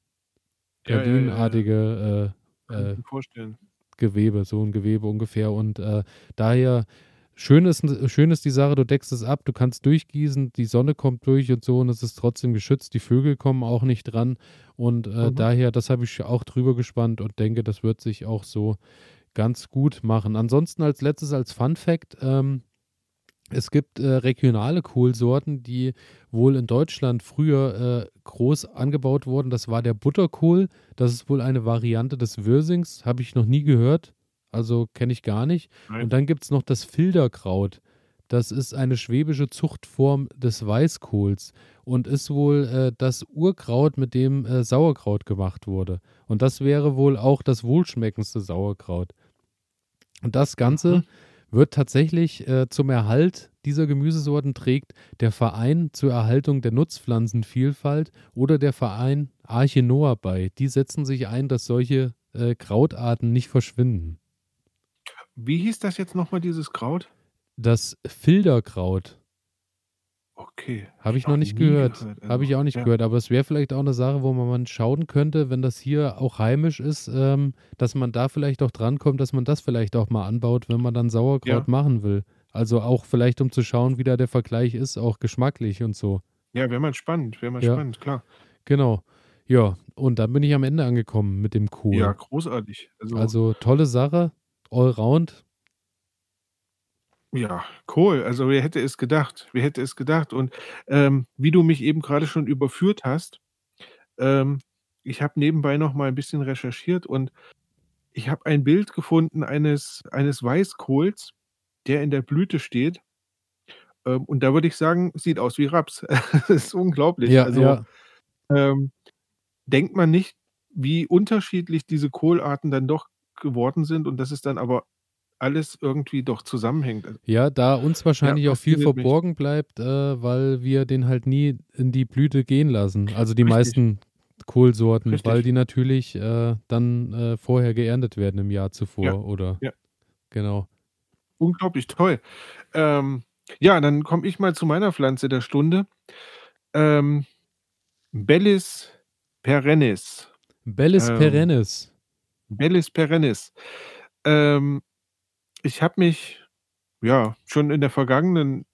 Ja, ja, ja, gardinenartige äh, äh. Gewebe, so ein Gewebe ungefähr. Und äh, daher schön ist, schön ist die Sache, du deckst es ab, du kannst durchgießen, die Sonne kommt durch und so und es ist trotzdem geschützt, die Vögel kommen auch nicht dran. Und äh, Mhm. daher, das habe ich auch drüber gespannt und denke, das wird sich auch so ganz gut machen. Ansonsten als letztes, als Fun Fact, ähm, es gibt äh, regionale Kohlsorten, die wohl in Deutschland früher äh, groß angebaut wurden. Das war der Butterkohl. Das ist wohl eine Variante des Wirsings. Habe ich noch nie gehört. Also kenne ich gar nicht. Nein. Und dann gibt es noch das Filderkraut. Das ist eine schwäbische Zuchtform des Weißkohls und ist wohl äh, das Urkraut, mit dem äh, Sauerkraut gemacht wurde. Und das wäre wohl auch das wohlschmeckendste Sauerkraut. Und das Ganze Mhm. wird tatsächlich äh, zum Erhalt dieser Gemüsesorten trägt der Verein zur Erhaltung der Nutzpflanzenvielfalt oder der Verein Arche Noah bei. Die setzen sich ein, dass solche äh, Krautarten nicht verschwinden. Wie hieß das jetzt nochmal, dieses Kraut? Das Filderkraut Okay. habe ich noch nicht gehört. gehört, Habe ich also, auch nicht ja. gehört. Aber es wäre vielleicht auch eine Sache, wo man mal schauen könnte, wenn das hier auch heimisch ist, ähm, dass man da vielleicht auch drankommt, dass man das vielleicht auch mal anbaut, wenn man dann Sauerkraut Ja. machen will. Also auch vielleicht, um zu schauen, wie da der Vergleich ist, auch geschmacklich und so. Ja, wäre mal spannend, wäre mal Ja. spannend, klar. Genau. Ja, und dann bin ich am Ende angekommen mit dem Kohl. Ja, großartig. Also, Also tolle Sache, allround. ja, cool. Also wer hätte es gedacht? Wer hätte es gedacht? Und ähm, wie du mich eben gerade schon überführt hast, ähm, ich habe nebenbei noch mal ein bisschen recherchiert und ich habe ein Bild gefunden eines, eines Weißkohls, der in der Blüte steht. Ähm, und da würde ich sagen, sieht aus wie Raps. *laughs* das ist unglaublich. Ja, also ja. ähm, denkt man nicht, wie unterschiedlich diese Kohlarten dann doch geworden sind und dass es dann aber alles irgendwie doch zusammenhängt. Also, Ja, da uns wahrscheinlich Ja, auch viel fasziniert mich. verborgen bleibt, äh, weil wir den halt nie in die Blüte gehen lassen. Also die Richtig. meisten Kohlsorten, Richtig. weil die natürlich äh, dann äh, vorher geerntet werden im Jahr zuvor Ja, oder ja. genau. Unglaublich toll. Ähm, ja, dann komme ich mal zu meiner Pflanze der Stunde. Ähm, Bellis perennis. Bellis Ähm, perennis. Bellis perennis. Ähm, ich habe mich ja schon in der vergangenen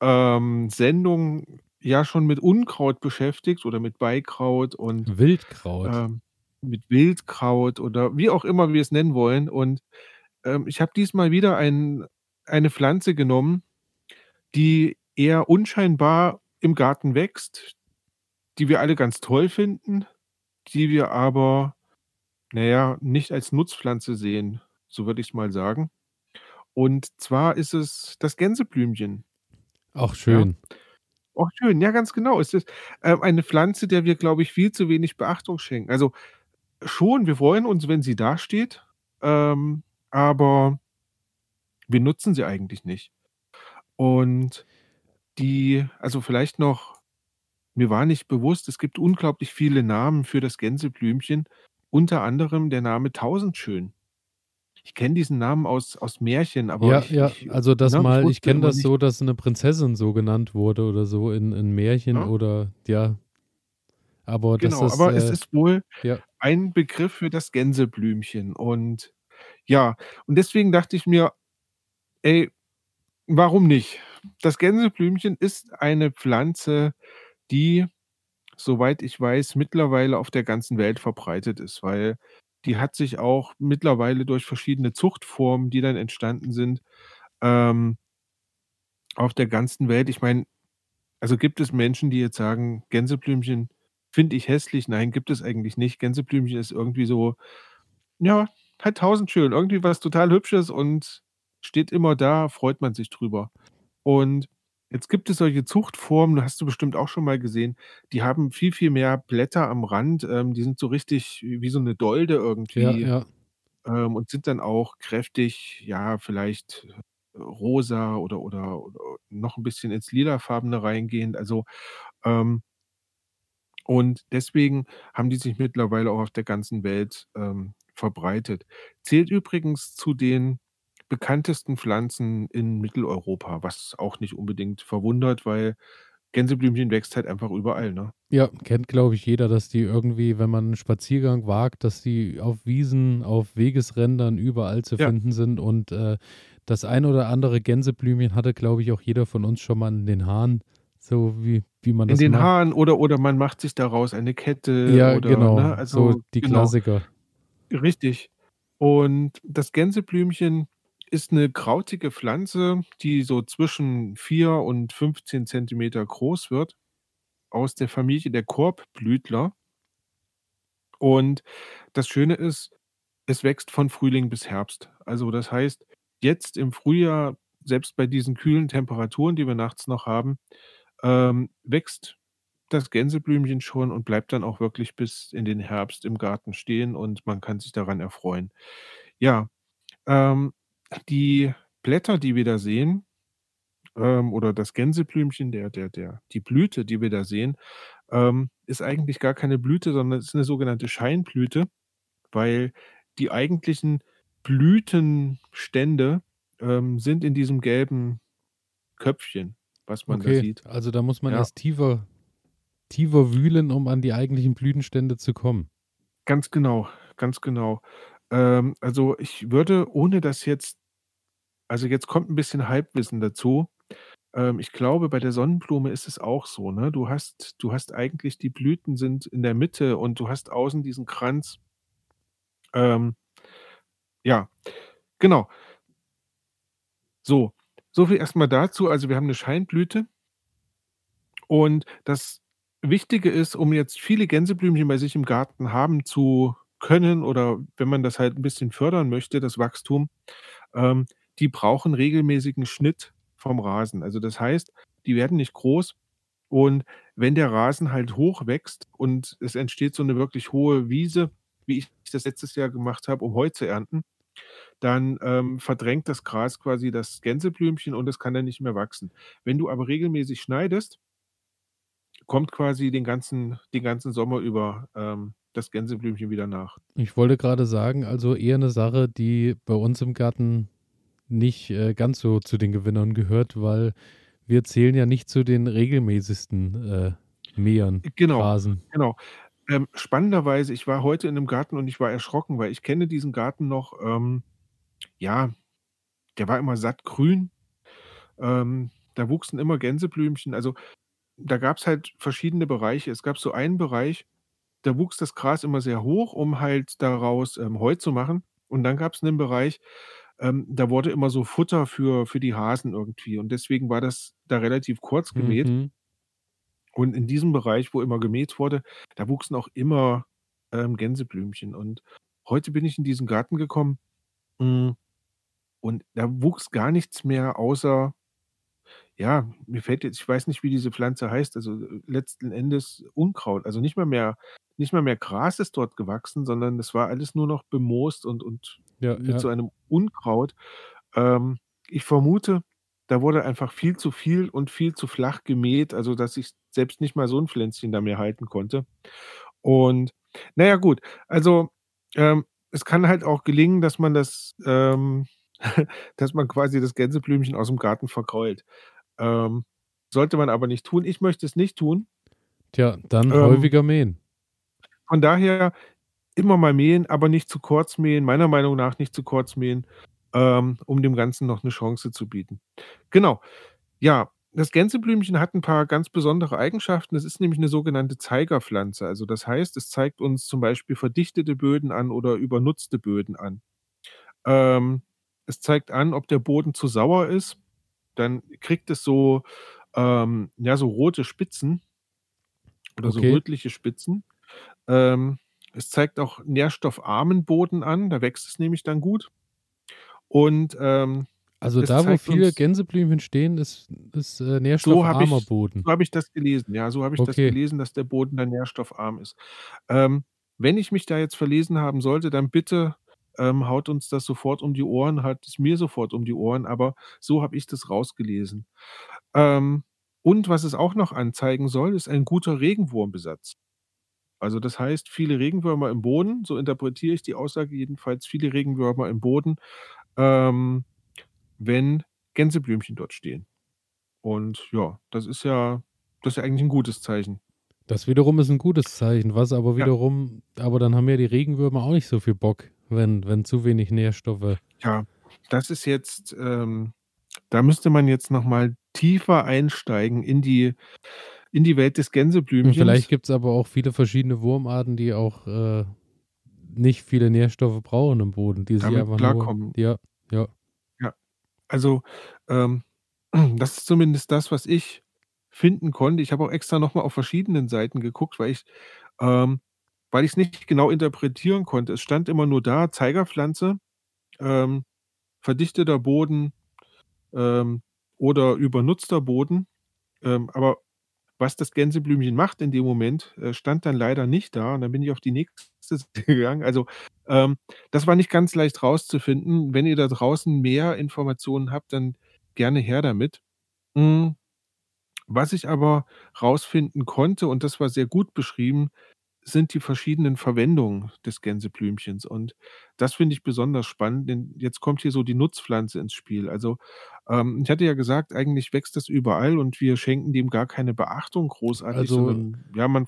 ähm, Sendung ja schon mit Unkraut beschäftigt oder mit Beikraut und Wildkraut. ähm, mit Wildkraut oder wie auch immer wir es nennen wollen. Und ähm, ich habe diesmal wieder ein, eine Pflanze genommen, die eher unscheinbar im Garten wächst, die wir alle ganz toll finden, die wir aber, naja, nicht als Nutzpflanze sehen, so würde ich es mal sagen. Und zwar ist es das Gänseblümchen. Auch Ja, schön. auch schön, ja, ganz genau. Es ist ähm, eine Pflanze, der wir, glaube ich, viel zu wenig Beachtung schenken. Also schon, wir freuen uns, wenn sie dasteht, ähm, aber wir nutzen sie eigentlich nicht. Und die, also vielleicht noch, mir war nicht bewusst, es gibt unglaublich viele Namen für das Gänseblümchen, unter anderem der Name Tausendschön. Ich kenne diesen Namen aus, aus Märchen, aber Ja, ich, ja, ich, also das ich mal, ich kenne das nicht, so, dass eine Prinzessin so genannt wurde oder so in, in Märchen ne? oder ja, aber das Genau, ist, aber es äh, ist wohl ja, ein Begriff für das Gänseblümchen. Und ja, und deswegen dachte ich mir, ey, warum nicht? Das Gänseblümchen ist eine Pflanze, die, soweit ich weiß, mittlerweile auf der ganzen Welt verbreitet ist, weil die hat sich auch mittlerweile durch verschiedene Zuchtformen, die dann entstanden sind, ähm, auf der ganzen Welt. Ich meine, also gibt es Menschen, die jetzt sagen, Gänseblümchen finde ich hässlich. Nein, gibt es eigentlich nicht. Gänseblümchen ist irgendwie so, ja, halt tausendschön. Irgendwie was total Hübsches und steht immer da, freut man sich drüber. Und jetzt gibt es solche Zuchtformen, hast du bestimmt auch schon mal gesehen, die haben viel, viel mehr Blätter am Rand. Ähm, die sind so richtig wie so 'ne Dolde Ja, irgendwie, ja. ähm, und sind dann auch kräftig, ja, vielleicht rosa oder oder oder noch 'n bisschen ins Lilafarbene reingehend. Also, ähm und deswegen haben die sich mittlerweile auch auf der ganzen Welt, ähm, verbreitet. Zählt übrigens zu den bekanntesten Pflanzen in Mitteleuropa, was auch nicht unbedingt verwundert, weil Gänseblümchen wächst halt einfach überall, ne? Ja, kennt, glaube ich, jeder, dass die irgendwie, wenn man 'n Spaziergang wagt, dass die auf Wiesen, auf Wegesrändern überall zu Ja. finden sind und, äh, das ein oder andere Gänseblümchen hatte, glaube ich, auch jeder von uns schon mal in den Haaren, so wie wie man In das den macht. Haaren oder oder man macht sich daraus eine Kette Ja, oder genau, ne, so also die genau. Klassiker. Richtig. Und das Gänseblümchen ist 'ne krautige Pflanze, die so zwischen 4 und 15 Zentimeter groß wird, aus der Familie der Korbblütler. Und das Schöne ist, es wächst von Frühling bis Herbst. Also, das heißt, jetzt im Frühjahr, selbst bei diesen kühlen Temperaturen, die wir nachts noch haben, ähm, wächst das Gänseblümchen schon und bleibt dann auch wirklich bis in den Herbst im Garten stehen und man kann sich daran erfreuen. Ja, ähm, die Blätter, die wir da sehen, ähm, oder das Gänseblümchen, der der der die Blüte, die wir da sehen, ähm, ist eigentlich gar keine Blüte, sondern ist 'ne sogenannte Scheinblüte, weil die eigentlichen Blütenstände, ähm, sind in diesem gelben Köpfchen, was man da Okay, sieht. also da muss man Ja. erst tiefer tiefer wühlen, um an die eigentlichen Blütenstände zu kommen. Ganz genau, ganz genau. Ähm, also, ich würde, ohne das jetzt also, jetzt kommt 'n bisschen Halbwissen dazu. Ähm, ich glaube, bei der Sonnenblume ist es auch so, ne? Du hast du hast eigentlich die Blüten sind in der Mitte und du hast außen diesen Kranz. Ähm ja, genau. So, so viel erst mal dazu. Also, wir haben 'ne Scheinblüte. Und das Wichtige ist, um jetzt viele Gänseblümchen bei sich im Garten haben zu können oder wenn man das halt 'n bisschen fördern möchte, das Wachstum, ähm, die brauchen regelmäßigen Schnitt vom Rasen. Also, das heißt, die werden nicht groß und wenn der Rasen halt hoch wächst und es entsteht so 'ne wirklich hohe Wiese, wie ich das letztes Jahr gemacht habe, um Heu zu ernten, dann, ähm, verdrängt das Gras quasi das Gänseblümchen und es kann dann nicht mehr wachsen. Wenn du aber regelmäßig schneidest kommt quasi den ganzen den ganzen Sommer über, ähm, das Gänseblümchen wieder nach. Ich wollte grade sagen, also eher 'ne Sache, die bei uns im Garten nicht, äh, ganz so zu den Gewinnern gehört, weil wir zählen ja nicht zu den regelmäßigsten, äh, Mähern, Genau, Rasen. genau. Ähm, spannenderweise, ich war heute in 'nem Garten und ich war erschrocken, weil ich kenne diesen Garten noch, ähm, ja, der war immer sattgrün. Ähm, da wuchsen immer Gänseblümchen. Also, da gab's halt verschiedene Bereiche. Es gab so einen Bereich, da wuchs das Gras immer sehr hoch, um halt daraus, ähm, Heu zu machen. Und dann gab's 'nen Bereich, ähm, da wurde immer so Futter für für die Hasen irgendwie und deswegen war das da relativ kurz gemäht. Mhm. Und in diesem Bereich, wo immer gemäht wurde, da wuchsen auch immer, ähm, Gänseblümchen. Und heute bin ich in diesen Garten gekommen, hm, und da wuchs gar nichts mehr außer ja, mir fällt jetzt ich weiß nicht, wie diese Pflanze heißt, also, äh, letzten Endes Unkraut. Also, nicht mal mehr nicht mal mehr Gras ist dort gewachsen, sondern es war alles nur noch bemoost und und Ja, mit ja. so einem Unkraut. Ähm, ich vermute, da wurde einfach viel zu viel und viel zu flach gemäht, also, dass sich selbst nicht mal so 'n Pflänzchen da mehr halten konnte. Und na ja, gut, also, ähm, es kann halt auch gelingen, dass man das, ähm *laughs* dass man quasi das Gänseblümchen aus'm Garten verkeult. Ähm, sollte man aber nicht tun. Ich möchte es nicht tun. Tja, dann Ähm häufiger mähen. von daher immer mal mähen, aber nicht zu kurz mähen, meiner Meinung nach nicht zu kurz mähen, ähm, um dem Ganzen noch 'ne Chance zu bieten. Genau. Ja, das Gänseblümchen hat 'n paar ganz besondere Eigenschaften. Es ist nämlich 'ne sogenannte Zeigerpflanze. Also, das heißt, es zeigt uns zum Beispiel verdichtete Böden an oder übernutzte Böden an. Ähm, es zeigt an, ob der Boden zu sauer ist, dann kriegt es so, ähm, ja, so rote Spitzen. oder so rötliche Spitzen. Ähm, es zeigt auch nährstoffarmen Boden an, da wächst es nämlich dann gut. Und ähm, also da, wo viele Gänseblümchen stehen, ist, ist äh, nährstoffarmer so ich, Boden. So habe ich das gelesen, ja, so habe ich okay. das gelesen, dass der Boden dann nährstoffarm ist. Ähm, wenn ich mich da jetzt verlesen haben sollte, dann bitte ähm, haut uns das sofort um die Ohren, hat es mir sofort um die Ohren, aber so habe ich das rausgelesen. Ähm, und was es auch noch anzeigen soll, ist ein guter Regenwurmbesatz. Also das heißt, viele Regenwürmer im Boden, so interpretiere ich die Aussage jedenfalls, viele Regenwürmer im Boden, ähm, wenn Gänseblümchen dort stehen. Und ja, das ist ja, das ist ja eigentlich ein gutes Zeichen. Das wiederum ist ein gutes Zeichen, was aber wiederum, ja. aber dann haben ja die Regenwürmer auch nicht so viel Bock, wenn, wenn zu wenig Nährstoffe. Ja, das ist jetzt, ähm, da müsste man jetzt nochmal tiefer einsteigen in die, in die Welt des Gänseblümchens. Vielleicht gibt es aber auch viele verschiedene Wurmarten, die auch äh, nicht viele Nährstoffe brauchen im Boden, die sie einfach klarkommen. Nur, ja, ja. Ja, also ähm, *clears throat* das ist zumindest das, was ich finden konnte. Ich habe auch extra nochmal auf verschiedenen Seiten geguckt, weil ich ähm, weil ich es nicht genau interpretieren konnte. Es stand immer nur da, Zeigerpflanze, ähm, verdichteter Boden ähm, oder übernutzter Boden. Ähm, aber was das Gänseblümchen macht in dem Moment, äh, stand dann leider nicht da. Und dann bin ich auf die nächste *laughs* gegangen. Also ähm, das war nicht ganz leicht rauszufinden. Wenn ihr da draußen mehr Informationen habt, dann gerne her damit. Mhm. Was ich aber rausfinden konnte, und das war sehr gut beschrieben, sind die verschiedenen Verwendungen des Gänseblümchens. Und das finde ich besonders spannend, denn jetzt kommt hier so die Nutzpflanze ins Spiel. Also, ähm, ich hatte ja gesagt, eigentlich wächst das überall und wir schenken dem gar keine Beachtung großartig, Also sondern ja, man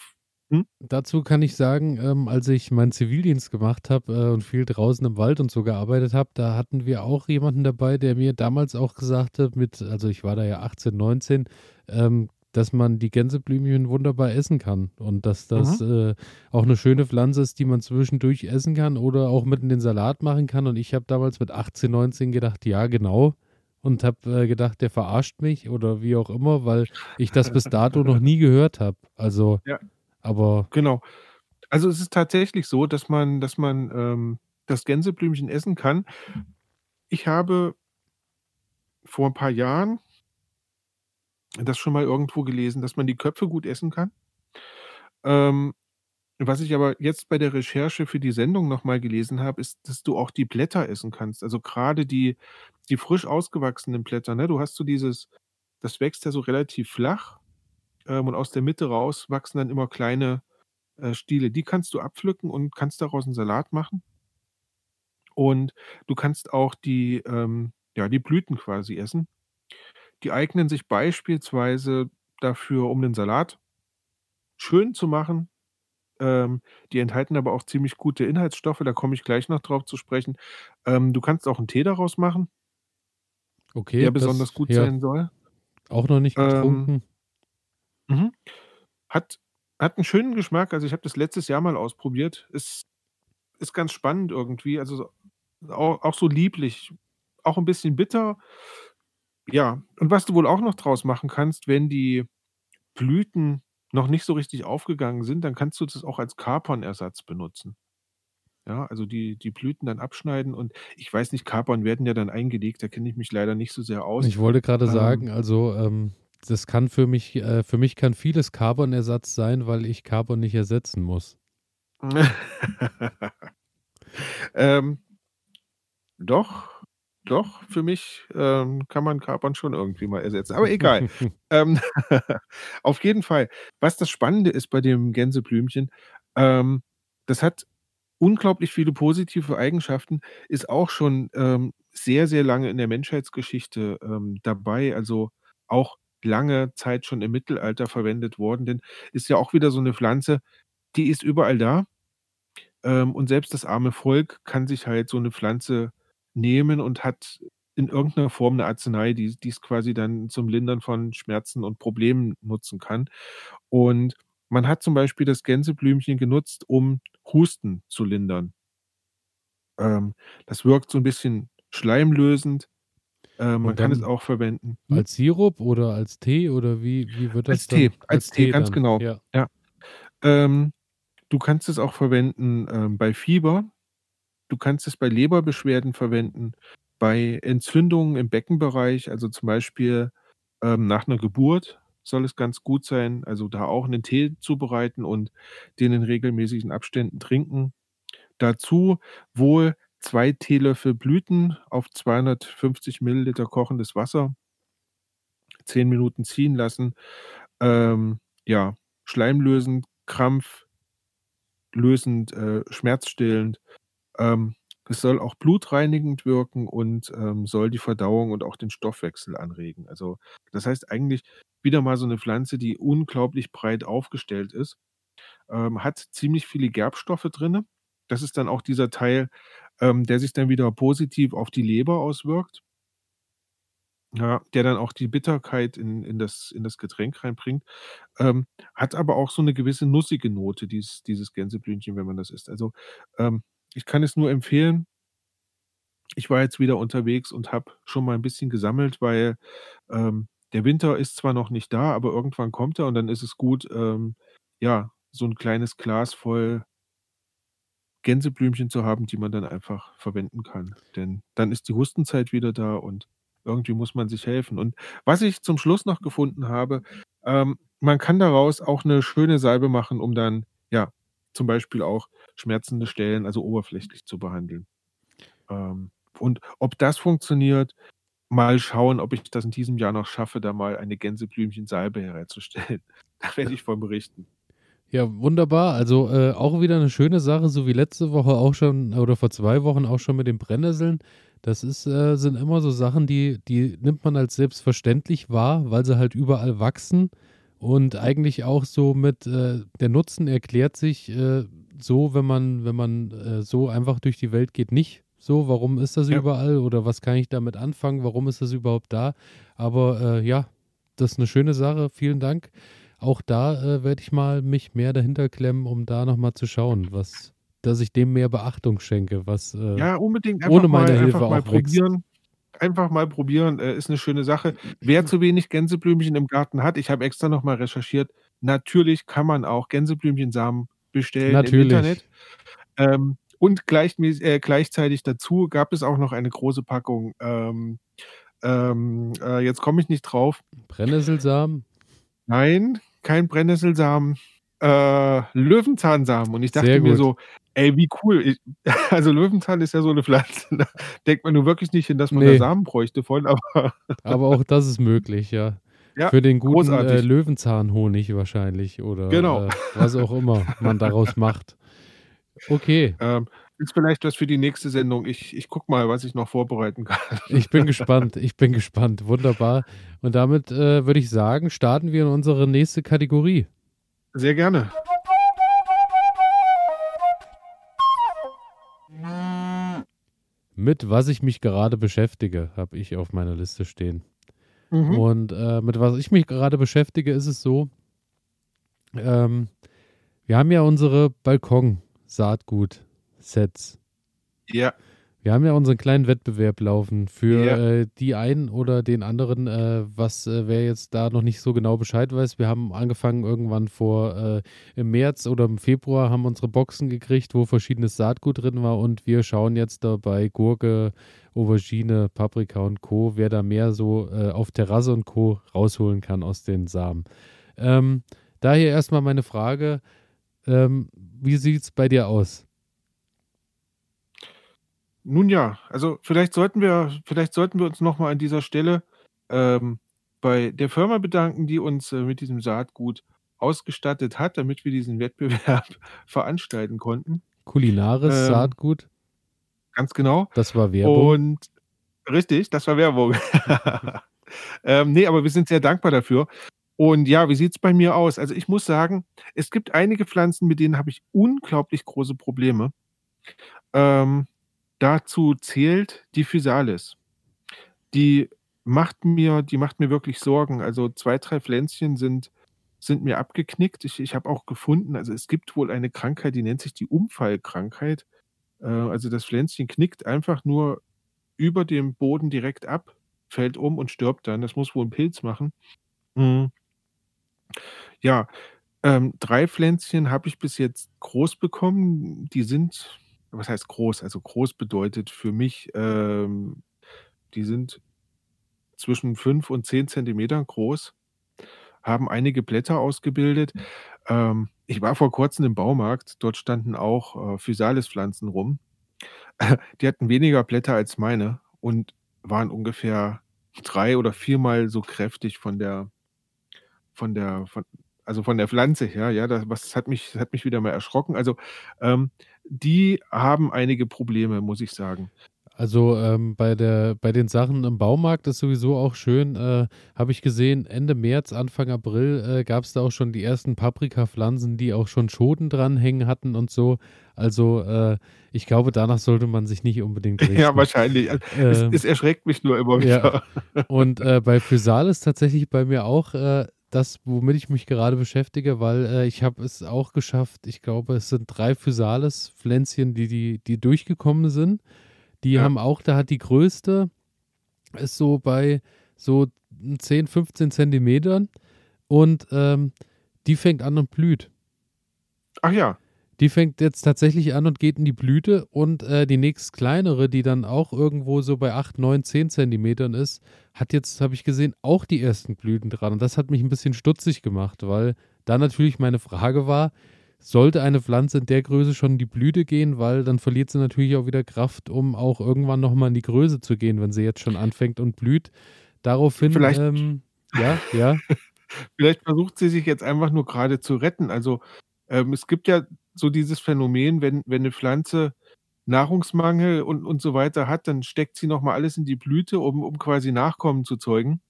hm? dazu kann ich sagen, ähm, als ich meinen Zivildienst gemacht habe äh, und viel draußen im Wald und so gearbeitet habe, da hatten wir auch jemanden dabei, der mir damals auch gesagt hat, mit, also ich war da ja 18, 19, ähm, dass man die Gänseblümchen wunderbar essen kann und dass das mhm. äh, auch eine schöne Pflanze ist, die man zwischendurch essen kann oder auch mit in den Salat machen kann. Und ich habe damals mit 18, 19 gedacht, ja, genau. Und habe äh, gedacht, der verarscht mich oder wie auch immer, weil ich das bis dato noch nie gehört habe. Also, *laughs* ja. aber. Genau. Also es ist tatsächlich so, dass man, dass man ähm, das Gänseblümchen essen kann. Ich habe vor ein paar Jahren das schon mal irgendwo gelesen, dass man die Köpfe gut essen kann. Ähm, was ich aber jetzt bei der Recherche für die Sendung nochmal gelesen habe, ist, dass du auch die Blätter essen kannst. Also gerade die, die frisch ausgewachsenen Blätter, ne? Du hast so dieses, das wächst ja so relativ flach ähm, und aus der Mitte raus wachsen dann immer kleine äh, Stiele. Die kannst du abpflücken und kannst daraus einen Salat machen. Und du kannst auch die, ähm, ja, die Blüten quasi essen. Die eignen sich beispielsweise dafür, um den Salat schön zu machen. Ähm, die enthalten aber auch ziemlich gute Inhaltsstoffe, da komme ich gleich noch drauf zu sprechen. Ähm, du kannst auch einen Tee daraus machen, Okay, der besonders gut ja, sein soll. auch noch nicht Ähm, getrunken. mhm. Hat hat 'n schönen Geschmack. Also, ich habe das letztes Jahr mal ausprobiert. Ist ist ganz spannend irgendwie. Also, so auch auch so lieblich, auch ein bisschen bitter. Ja, und was du wohl auch noch draus machen kannst, wenn die Blüten noch nicht so richtig aufgegangen sind, dann kannst du das auch als Kapernersatz benutzen. Ja, also die die Blüten dann abschneiden und ich weiß nicht, Kapern werden ja dann eingelegt, da kenne ich mich leider nicht so sehr aus. Ich wollte gerade Ähm sagen, also, ähm, das kann für mich äh, für mich kann vieles Carbonersatz sein, weil ich Carbon nicht ersetzen muss. *laughs* Ähm, doch. Doch, für mich, ähm, kann man Kapern schon irgendwie mal ersetzen, aber *laughs* egal. Ähm, *laughs* auf jeden Fall. Was das Spannende ist bei dem Gänseblümchen, ähm, das hat unglaublich viele positive Eigenschaften, ist auch schon, ähm, sehr, sehr lange in der Menschheitsgeschichte, ähm, dabei, also auch lange Zeit schon im Mittelalter verwendet worden, denn ist ja auch wieder so eine Pflanze, die ist überall da, ähm, und selbst das arme Volk kann sich halt so eine Pflanze nehmen und hat in irgendeiner Form eine Arznei, die es quasi dann zum Lindern von Schmerzen und Problemen nutzen kann. Und man hat zum Beispiel das Gänseblümchen genutzt, um Husten zu lindern. Ähm, das wirkt so ein bisschen schleimlösend. Äh, man kann es auch verwenden. Hm? Als Sirup oder als Tee oder wie wie wird das Als Tee, als Als Tee, Tee ganz dann? genau. Ja. Ja. Ähm, du kannst es auch verwenden, ähm, bei Fieber. Du kannst es bei Leberbeschwerden verwenden, bei Entzündungen im Beckenbereich, also zum Beispiel, ähm, nach 'ner Geburt soll es ganz gut sein, also da auch 'nen Tee zubereiten und den in regelmäßigen Abständen trinken. Dazu wohl 2 Teelöffel Blüten auf 250 Milliliter kochendes Wasser 10 Minuten ziehen lassen. Ähm, ja, schleimlösend, krampflösend, äh, schmerzstillend. Ähm, es soll auch blutreinigend wirken und, ähm, soll die Verdauung und auch den Stoffwechsel anregen. Also, das heißt eigentlich wieder mal so 'ne Pflanze, die unglaublich breit aufgestellt ist. Ähm, hat ziemlich viele Gerbstoffe drinne. Das ist dann auch dieser Teil, ähm, der sich dann wieder positiv auf die Leber auswirkt. Ja, der dann auch die Bitterkeit in in das in das Getränk reinbringt. Ähm, hat aber auch so 'ne gewisse nussige Note, dies dieses Gänseblümchen, wenn man das isst. Also, ähm, ich kann es nur empfehlen. Ich war jetzt wieder unterwegs und habe schon mal 'n bisschen gesammelt, weil, ähm, der Winter ist zwar noch nicht da, aber irgendwann kommt er und dann ist es gut, ähm, ja, so 'n kleines Glas voll Gänseblümchen zu haben, die man dann einfach verwenden kann. Denn dann ist die Hustenzeit wieder da und irgendwie muss man sich helfen. Und was ich zum Schluss noch gefunden habe, ähm, man kann daraus auch 'ne schöne Salbe machen, um dann, zum Beispiel auch schmerzende Stellen, also oberflächlich zu behandeln. Ähm, und ob das funktioniert, mal schauen, ob ich das in diesem Jahr noch schaffe, da mal eine Gänseblümchen-Salbe herzustellen. *laughs* Da werde ich von berichten. Ja, wunderbar. Also, äh, auch wieder 'ne schöne Sache, so wie letzte Woche auch schon oder vor 2 Wochen auch schon mit den Brennnesseln. Das ist äh, sind immer so Sachen, die die nimmt man als selbstverständlich wahr, weil sie halt überall wachsen und eigentlich auch so mit äh, der Nutzen erklärt sich, äh, so, wenn man wenn man, äh, so einfach durch die Welt geht, nicht so. Warum ist das Ja. überall oder was kann ich damit anfangen? Warum ist das überhaupt da? Aber, äh, ja, das ist 'ne schöne Sache. Vielen Dank. Auch da, äh, werde ich mal mich mehr dahinter klemmen, um da noch mal zu schauen, was dass ich dem mehr Beachtung schenke, was, äh, Ja, unbedingt einfach ohne mal meine Hilfe einfach mal auch wächst. Einfach mal probieren, äh, ist 'ne schöne Sache. Wer zu wenig Gänseblümchen im Garten hat, ich habe extra noch mal recherchiert, natürlich kann man auch Gänseblümchensamen bestellen im Natürlich. Internet. Ähm, und gleichmäß äh, gleichzeitig dazu gab es auch noch eine große Packung, ähm, ähm, äh, jetzt komme ich nicht drauf. Brennnesselsamen? Nein, kein Brennnesselsamen, äh, Löwenzahnsamen. Und ich dachte mir so: „Ey, wie cool.“ Ich *laughs* also Löwenzahn ist ja so 'ne Pflanze, *laughs* da denkt man nun wirklich nicht hin, dass man da Ne. Samen bräuchte von, aber *laughs* Aber auch das ist möglich, ja. Ja, Für den guten, äh. Löwenzahnhonig wahrscheinlich Genau. oder, äh, was auch immer man daraus macht. Okay. Ähm, ist vielleicht was für die nächste Sendung. Ich ich gucke mal, was ich noch vorbereiten kann. Ich bin gespannt. Ich bin gespannt. Wunderbar. Und damit, äh, würde ich sagen, starten wir in unsere nächste Kategorie. Sehr gerne. Mit was ich mich gerade beschäftige, habe ich auf meiner Liste stehen. Mhm. Und, äh, mit was ich mich gerade beschäftige, ist es so ähm, wir haben ja unsere Balkon-Saatgut-Sets. Ja. Wir haben ja unseren kleinen Wettbewerb laufen für, Ja. äh, die einen oder den anderen, äh, was äh, wer jetzt da noch nicht so genau Bescheid weiß, wir haben angefangen irgendwann vor äh, im März oder im Februar haben unsere Boxen gekriegt, wo verschiedenes Saatgut drin war und wir schauen jetzt da bei Gurke, Aubergine, Paprika und Co., wer da mehr so, äh, auf Terrasse und Co. rausholen kann aus den Samen. Ähm, daher erst mal meine Frage, ähm, wie sieht's bei dir aus? Nun ja, also vielleicht sollten wir vielleicht sollten wir uns noch mal an dieser Stelle, ähm, bei der Firma bedanken, die uns, äh, mit diesem Saatgut ausgestattet hat, damit wir diesen Wettbewerb *laughs* veranstalten konnten. Kulinares Ähm Saatgut? Ganz genau. Das war Werbung. Und richtig, das war Werbung. *laughs* Ähm, ne, aber wir sind sehr dankbar dafür. Und ja, wie sieht's bei mir aus? Also, ich muss sagen, es gibt einige Pflanzen, mit denen habe ich unglaublich große Probleme. Ähm, dazu zählt die Physalis. Die macht mir die macht mir wirklich Sorgen. Also 2, 3 Pflänzchen sind sind mir abgeknickt. Ich ich habe auch gefunden also, es gibt wohl eine Krankheit, die nennt sich die Umfallkrankheit. Äh, also, das Pflänzchen knickt einfach nur über dem Boden direkt ab, fällt um und stirbt dann. Das muss wohl 'n Pilz machen. Hm. Ja, Ähm, 3 Pflänzchen habe ich bis jetzt groß bekommen. Die sind was heißt groß? Also, groß bedeutet für mich, ähm, die sind zwischen 5 und 10 Zentimetern groß, haben einige Blätter ausgebildet. Ähm, ich war vor Kurzem im Baumarkt, dort standen auch, äh, Physalis-Pflanzen rum. Die hatten weniger Blätter als meine und waren ungefähr 3 oder viermal so kräftig von der von der von also, von der Pflanze her, ja, das was hat mich hat mich wieder mal erschrocken. Also, ähm, die haben einige Probleme, muss ich sagen. Also ähm, bei, der, bei den Sachen im Baumarkt ist sowieso auch schön, äh, habe ich gesehen, Ende März, Anfang April äh, gab es da auch schon die ersten Paprikapflanzen, die auch schon Schoten dranhängen hatten und so. Also äh, ich glaube, danach sollte man sich nicht unbedingt *laughs* richten. Ja, wahrscheinlich. Also, es, ähm, es, erschreckt mich nur immer wieder. Ja. Und äh, bei Physalis tatsächlich bei mir auch äh, das, womit ich mich gerade beschäftige, weil äh, ich habe es auch geschafft, ich glaube, es sind drei Physalis-Pflänzchen, die, die, die durchgekommen sind. Die ja. haben auch, da hat die größte, ist so bei so 10, 15 Zentimetern und ähm, die fängt an und blüht. Ach ja. Die fängt jetzt tatsächlich an und geht in die Blüte und äh, die nächst kleinere, die dann auch irgendwo so bei 8, 9, 10 Zentimetern ist, hat jetzt, habe ich gesehen, auch die ersten Blüten dran. Und das hat mich ein bisschen stutzig gemacht, weil da natürlich meine Frage war, sollte eine Pflanze in der Größe schon in die Blüte gehen, weil dann verliert sie natürlich auch wieder Kraft, um auch irgendwann nochmal in die Größe zu gehen, wenn sie jetzt schon anfängt und blüht. Daraufhin, vielleicht, ähm, ja, ja. *laughs* vielleicht versucht sie sich jetzt einfach nur gerade zu retten. Also ähm, es gibt ja so dieses Phänomen, wenn, wenn eine Pflanze Nahrungsmangel und, und so weiter hat, dann steckt sie nochmal alles in die Blüte, um, um quasi Nachkommen zu zeugen.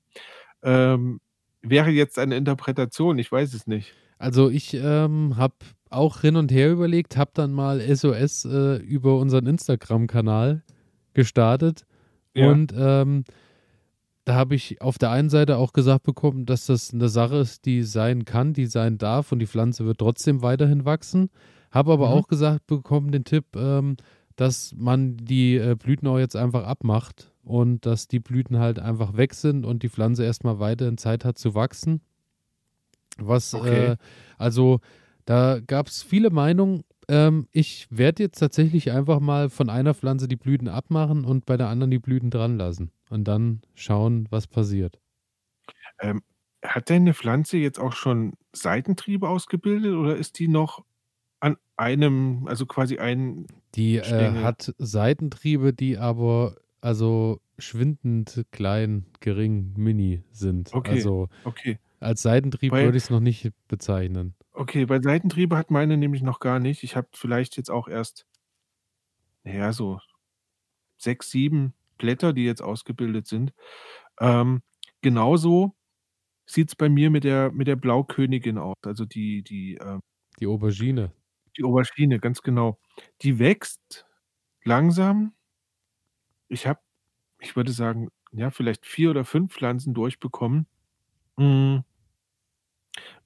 Ähm, wäre jetzt eine Interpretation, ich weiß es nicht. Also ich ähm, habe auch hin und her überlegt, habe dann mal SOS äh, über unseren Instagram-Kanal gestartet ja. und ähm, da habe ich auf der einen Seite auch gesagt bekommen, dass das eine Sache ist, die sein kann, die sein darf und die Pflanze wird trotzdem weiterhin wachsen. Habe aber mhm. auch gesagt bekommen, den Tipp, ähm, dass man die äh, Blüten auch jetzt einfach abmacht und dass die Blüten halt einfach weg sind und die Pflanze erstmal weiterhin Zeit hat zu wachsen. Was, okay. äh, also da gab es viele Meinungen. Ähm, ich werde jetzt tatsächlich einfach mal von einer Pflanze die Blüten abmachen und bei der anderen die Blüten dran lassen und dann schauen, was passiert. Ähm, hat denn eine Pflanze jetzt auch schon Seitentriebe ausgebildet oder ist die noch an einem, also quasi ein Die äh, hat Seitentriebe, die aber also schwindend klein, gering, mini sind. Okay, Also okay. als Seitentrieb Bei, würde ich es noch nicht bezeichnen. okay, bei Seitentriebe hat meine nämlich noch gar nicht. Ich habe vielleicht jetzt auch erst, naja, so sechs, sieben Blätter, die jetzt ausgebildet sind. Ähm, genauso sieht es bei mir mit der, mit der Blaukönigin aus. Also die, die, ähm, Die Aubergine. Die Aubergine, ganz genau. Die wächst langsam. Ich habe, ich würde sagen, ja, vielleicht vier oder fünf Pflanzen durchbekommen. Hm.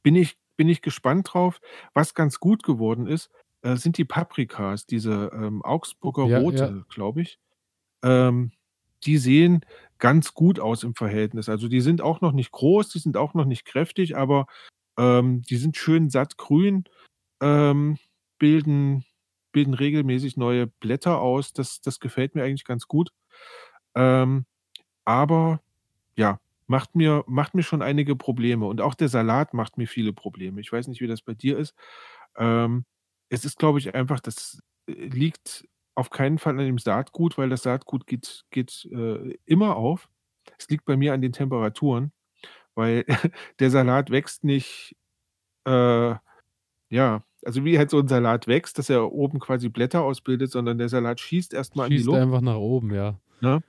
Bin ich bin ich gespannt drauf. Was ganz gut geworden ist, äh, sind die Paprikas, diese, ähm, Augsburger Ja, Rote, ja. glaube ich. Ähm, die sehen ganz gut aus im Verhältnis. Also, die sind auch noch nicht groß, die sind auch noch nicht kräftig, aber, ähm, die sind schön sattgrün. Ähm bilden bilden regelmäßig neue Blätter aus. Das das gefällt mir eigentlich ganz gut. Ähm, aber ja, macht mir macht mir schon einige Probleme und auch der Salat macht mir viele Probleme. Ich weiß nicht, wie das bei dir ist. Ähm, es ist, glaube ich, einfach das, äh, liegt auf keinen Fall an dem Saatgut, weil das Saatgut geht geht, äh, immer auf. Es liegt bei mir an den Temperaturen, weil *laughs* der Salat wächst nicht, äh ja, also wie halt so ein Salat wächst, dass er oben quasi Blätter ausbildet, sondern der Salat schießt erstmal an die Schießt einfach nach oben, ja. Ne?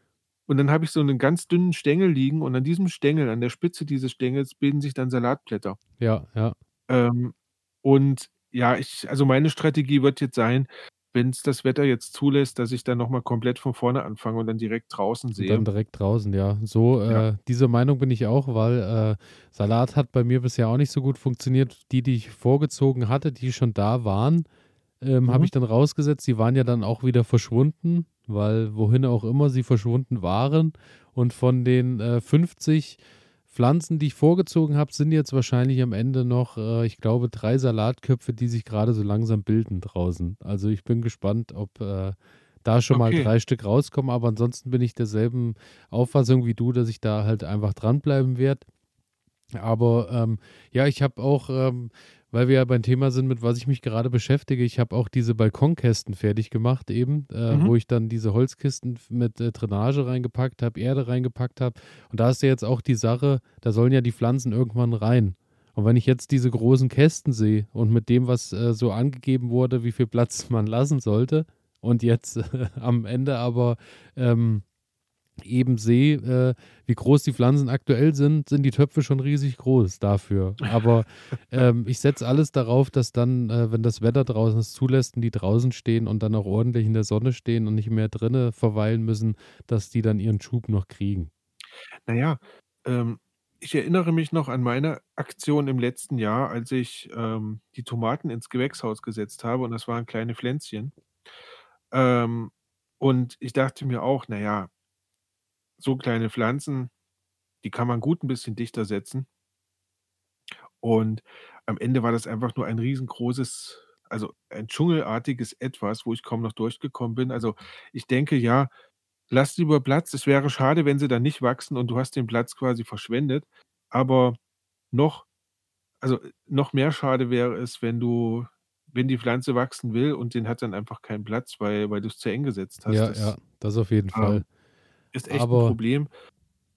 Und dann habe ich so einen ganz dünnen Stängel liegen und an diesem Stängel, an der Spitze dieses Stängels bilden sich dann Salatblätter. Ja, ja. Ähm, und ja, ich also meine Strategie wird jetzt sein wenn es das Wetter jetzt zulässt, dass ich dann nochmal komplett von vorne anfange und dann direkt draußen sehe. Dann direkt draußen, ja. So, äh, ja. diese Meinung bin ich auch, weil äh, Salat hat bei mir bisher auch nicht so gut funktioniert. Die, die ich vorgezogen hatte, die schon da waren, ähm, mhm. habe ich dann rausgesetzt. Die waren ja dann auch wieder verschwunden, weil wohin auch immer sie verschwunden waren. Und von den äh, 50 Pflanzen, die ich vorgezogen habe, sind jetzt wahrscheinlich am Ende noch, äh, ich glaube, drei Salatköpfe, die sich gerade so langsam bilden draußen. Also ich bin gespannt, ob äh, da schon okay. mal drei Stück rauskommen, aber ansonsten bin ich derselben Auffassung wie du, dass ich da halt einfach dranbleiben werde. Aber ähm, ja, ich habe auch, ähm, weil wir ja beim Thema sind, mit was ich mich gerade beschäftige, ich habe auch diese Balkonkästen fertig gemacht eben, äh, mhm. wo ich dann diese Holzkisten mit äh, Drainage reingepackt habe, Erde reingepackt habe. Und da ist ja jetzt auch die Sache, da sollen ja die Pflanzen irgendwann rein. Und wenn ich jetzt diese großen Kästen sehe und mit dem, was äh, so angegeben wurde, wie viel Platz *laughs* man lassen sollte, und jetzt am Ende aber ähm, eben sehe, äh, wie groß die Pflanzen aktuell sind, sind die Töpfe schon riesig groß dafür. Aber *laughs* ähm, ich setze alles darauf, dass dann, äh, wenn das Wetter draußen es zulässt, die draußen stehen und dann auch ordentlich in der Sonne stehen und nicht mehr drinnen verweilen müssen, dass die dann ihren Schub noch kriegen. Naja, ähm, ich erinnere mich noch an meine Aktion im letzten Jahr, als ich ähm, die Tomaten ins Gewächshaus gesetzt habe und das waren kleine Pflänzchen. Ähm, und ich dachte mir auch, naja, so kleine Pflanzen, die kann man gut ein bisschen dichter setzen. Und am Ende war das einfach nur ein riesengroßes also, ein dschungelartiges Etwas, wo ich kaum noch durchgekommen bin. Also, ich denke, ja, lass lieber Platz. Es wäre schade, wenn sie dann nicht wachsen und du hast den Platz quasi verschwendet. Aber noch also, noch mehr schade wäre es, wenn du wenn die Pflanze wachsen will und den hat dann einfach keinen Platz, weil weil es zu eng gesetzt hast. Ja, das, ja, das auf jeden ähm, Fall. Ist echt Aber ein Problem.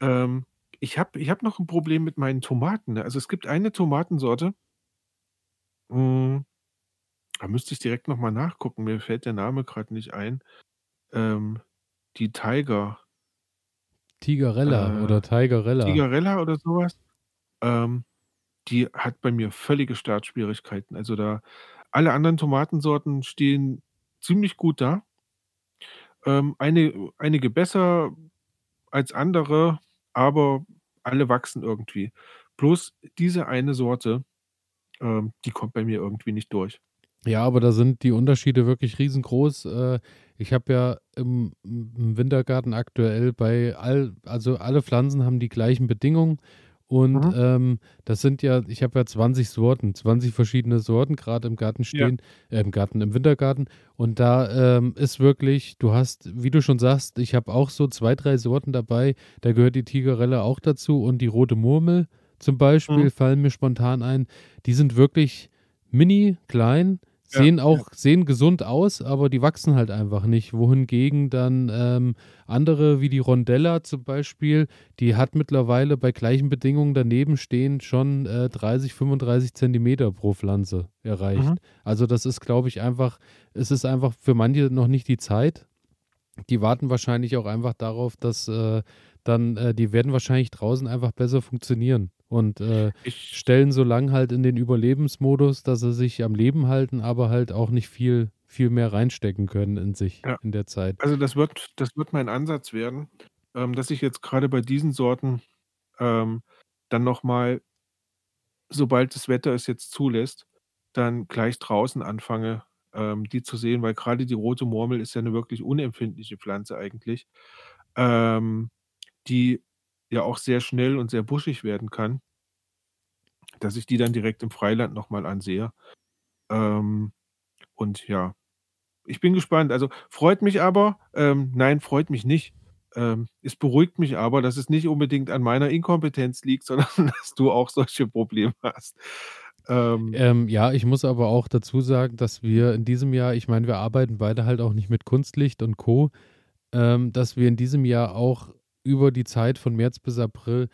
Ähm, ich habe ich hab noch ein Problem mit meinen Tomaten, ne? Also, es gibt eine Tomatensorte hm, da müsste ich direkt noch mal nachgucken. Mir fällt der Name gerade nicht ein. Ähm, die Tiger Tigerella oder äh, Tigerella. Tigerella oder sowas. Ähm, die hat bei mir völlige Startschwierigkeiten. Also, da alle anderen Tomatensorten stehen ziemlich gut da. Ähm, eine einige besser als andere, aber alle wachsen irgendwie. Bloß diese eine Sorte, ähm, die kommt bei mir irgendwie nicht durch. Ja, aber da sind die Unterschiede wirklich riesengroß. Äh, ich habe ja im, im Wintergarten aktuell bei all, also alle Pflanzen haben die gleichen Bedingungen. Und Mhm. ähm, das sind ja, ich habe ja 20 Sorten, 20 verschiedene Sorten gerade im Garten Ja. stehen, äh, im Garten, im Wintergarten. Und da ähm, ist wirklich, du hast, wie du schon sagst, ich habe auch so zwei, drei Sorten dabei. Da gehört die Tigerelle auch dazu und die rote Murmel zum Beispiel Mhm. fallen mir spontan ein. Die sind wirklich mini klein, Sehen auch, ja. sehen gesund aus, aber die wachsen halt einfach nicht. Wohingegen dann ähm, andere wie die Rondella zum Beispiel, die hat mittlerweile bei gleichen Bedingungen daneben stehen schon äh, 30, 35 Zentimeter pro Pflanze erreicht. Mhm. Also das ist, glaube ich, einfach, es ist einfach für manche noch nicht die Zeit. Die warten wahrscheinlich auch einfach darauf, dass äh, dann, äh, die werden wahrscheinlich draußen einfach besser funktionieren und äh, stellen so lang halt in den Überlebensmodus, dass sie sich am Leben halten, aber halt auch nicht viel, viel mehr reinstecken können in sich ja. in der Zeit. Also das wird, das wird mein Ansatz werden, ähm, dass ich jetzt gerade bei diesen Sorten ähm, dann nochmal, sobald das Wetter es jetzt zulässt, dann gleich draußen anfange, ähm, die zu sehen, weil gerade die rote Murmel ist ja eine wirklich unempfindliche Pflanze eigentlich, ähm, die ja auch sehr schnell und sehr buschig werden kann, dass ich die dann direkt im Freiland nochmal ansehe. Ähm, und ja, ich bin gespannt. Also freut mich aber, ähm, nein, freut mich nicht. Ähm, es beruhigt mich aber, dass es nicht unbedingt an meiner Inkompetenz liegt, *laughs* sondern dass du auch solche Probleme hast. Ähm, ähm, ja, ich muss aber auch dazu sagen, dass wir in diesem Jahr, ich meine, wir arbeiten beide halt auch nicht mit Kunstlicht und Co., ähm, dass wir in diesem Jahr auch über die Zeit von März bis April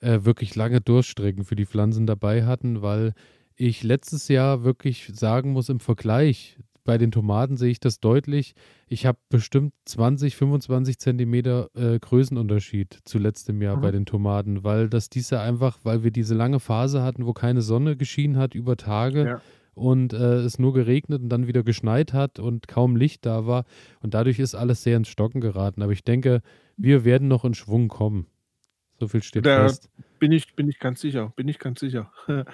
äh, wirklich lange Durststrecken für die Pflanzen dabei hatten, weil ich letztes Jahr wirklich sagen muss, im Vergleich bei den Tomaten sehe ich das deutlich. Ich habe bestimmt 20, 25 Zentimeter äh, Größenunterschied zu letztem Jahr mhm. bei den Tomaten, weil das diese einfach, weil wir diese lange Phase hatten, wo keine Sonne geschienen hat über Tage. Ja und äh, es nur geregnet und dann wieder geschneit hat und kaum Licht da war. Und dadurch ist alles sehr ins Stocken geraten. Aber ich denke, wir werden noch in Schwung kommen. So viel steht da fest. Bin ich, bin ich ganz sicher. Bin ich ganz sicher. *laughs*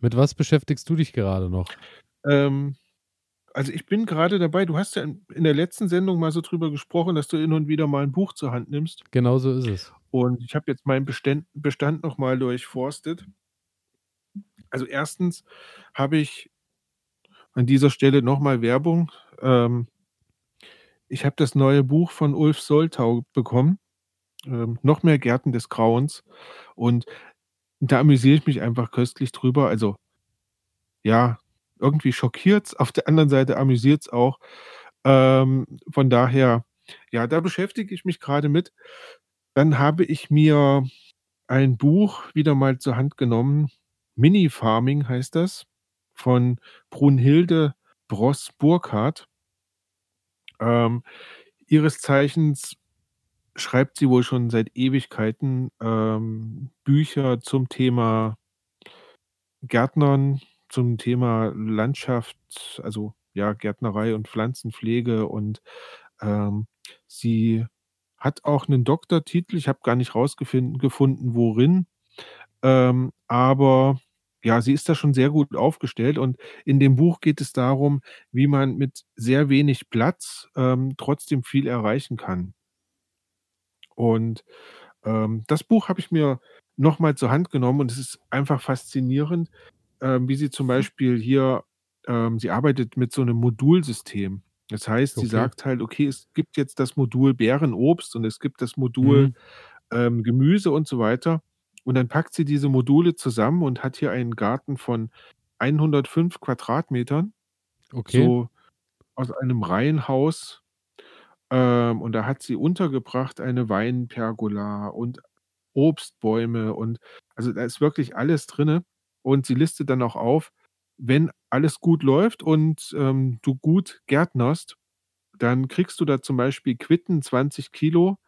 Mit was beschäftigst du dich gerade noch? Ähm, also, ich bin grade dabei du hast ja in der letzten Sendung mal so drüber gesprochen, dass du hin und wieder mal 'n Buch zur Hand nimmst. Genau so ist es. Und ich habe jetzt meinen Bestand noch mal durchforstet. Also, 1. habe ich an dieser Stelle noch mal Werbung, ähm ich habe das neue Buch von Ulf Soltau bekommen, ähm, „Noch mehr Gärten des Grauens“, und da amüsiere ich mich einfach köstlich drüber. Also ja, irgendwie schokiert's, auf der anderen Seite amüsiert's auch. Ähm, von daher, ja, da beschäftige ich mich grade mit. Dann habe ich mir ein Buch wieder mal zur Hand genommen. „Mini-Farming“ heißt das, von Brunhilde Bross-Burkhardt. Ähm, ihres Zeichens schreibt sie wohl schon seit Ewigkeiten, ähm, Bücher zum Thema Gärtnern, zum Thema Landschaft, also, ja, Gärtnerei und Pflanzenpflege und, ähm, sie hat auch 'nen Doktortitel. Ich habe gar nicht rausgefinden gefunden, worin, ähm, aber ja, sie ist da schon sehr gut aufgestellt und in dem Buch geht es darum, wie man mit sehr wenig Platz, ähm, trotzdem viel erreichen kann. Und, ähm, das Buch habe ich mir noch mal zur Hand genommen und es ist einfach faszinierend, ähm, wie sie zum Beispiel hier ähm, sie arbeitet mit so 'nem Modulsystem. Das heißt, sie Okay. sagt halt: „Okay, es gibt jetzt das Modul Beerenobst und es gibt das Modul, Mhm. ähm, Gemüse“ und so weiter. Und dann packt sie diese Module zusammen und hat hier einen Garten von 105 Quadratmetern, Okay. so aus einem Reihenhaus. Ähm, und da hat sie untergebracht eine Weinpergola und Obstbäume und also, da ist wirklich alles drinnen. Und sie listet dann auch auf, wenn alles gut läuft und, ähm, du gut gärtnerst, dann kriegst du da zum Beispiel Quitten 20 Kilo,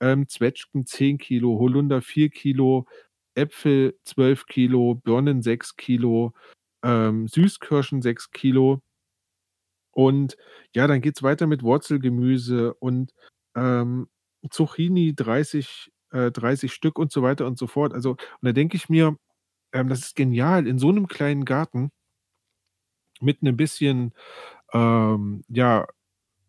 ähm, Zwetschgen 10 Kilo, Holunder 4 Kilo, Äpfel 12 Kilo, Birnen 6 Kilo, ähm, Süßkirschen 6 Kilo. Und ja, dann geht's weiter mit Wurzelgemüse und, ähm, Zucchini 30 äh, 30 Stück und so weiter und so fort. Also, und da denke ich mir, ähm, das ist genial in so 'nem kleinen Garten mit 'nem bisschen, ähm ja,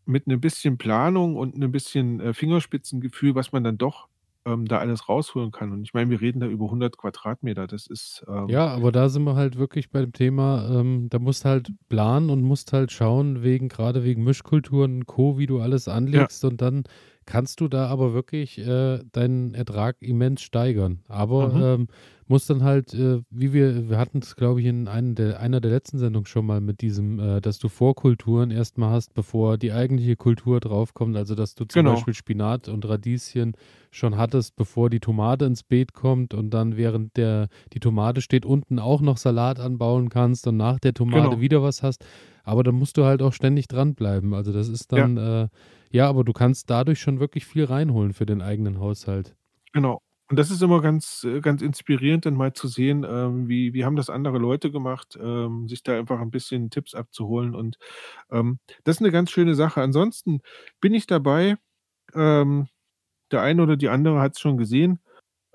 mit 'nem bisschen Planung und 'nem bisschen, äh, Fingerspitzengefühl, was man dann doch, ähm, da alles rausholen kann. Und ich meine, wir reden da über 100 Quadratmeter. Das ist, ähm Ja, aber da sind wir halt wirklich bei dem Thema, ähm, da musst halt planen und musst halt schauen wegen grade wegen Mischkulturen und Co., wie du alles Ja. anlegst und dann kannst du da aber wirklich, äh, deinen Ertrag immens steigern. Aber, Mhm. ähm, musst dann halt, äh, wie wir wir hatten's, glaube ich, in der einer der letzten Sendungen schon mal mit diesem, äh, dass du Vorkulturen erst mal hast, bevor die eigentliche Kultur draufkommt. Also, dass du zum Genau. Beispiel Spinat und Radieschen schon hattest, bevor die Tomate ins Beet kommt und dann, während der die Tomate steht, unten auch noch Salat anbauen kannst und nach der Tomate Genau. wieder was hast. Aber da musst du halt auch ständig dranbleiben. Also, das ist Ja. dann, äh ja, aber du kannst dadurch schon wirklich viel reinholen für den eigenen Haushalt. Genau. Und das ist immer ganz äh, ganz inspirierend, dann mal zu sehen, ähm, wie wie haben das andere Leute gemacht, ähm, sich da einfach 'n bisschen Tipps abzuholen und, ähm, das ist 'ne ganz schöne Sache. Ansonsten bin ich dabei, ähm, der eine oder die andere hat's schon gesehen,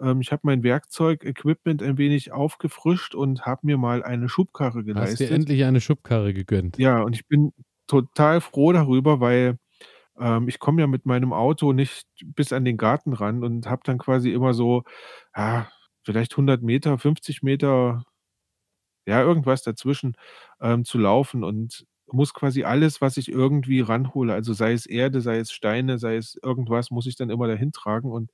ähm, ich habe mein Werkzeug-Equipment ein wenig aufgefrischt und habe mir mal eine Schubkarre Hast dir geleistet. endlich eine Schubkarre gegönnt. Ja, und ich bin total froh darüber, weil, ähm, ich komme ja mit meinem Auto nicht bis an den Garten ran und habe dann quasi immer so, ja, vielleicht 100 Meter, 50 Meter ja, irgendwas dazwischen, ähm, zu laufen und muss quasi alles, was ich irgendwie ranhole, also sei es Erde, sei es Steine, sei es irgendwas, muss ich dann immer dahin tragen. Und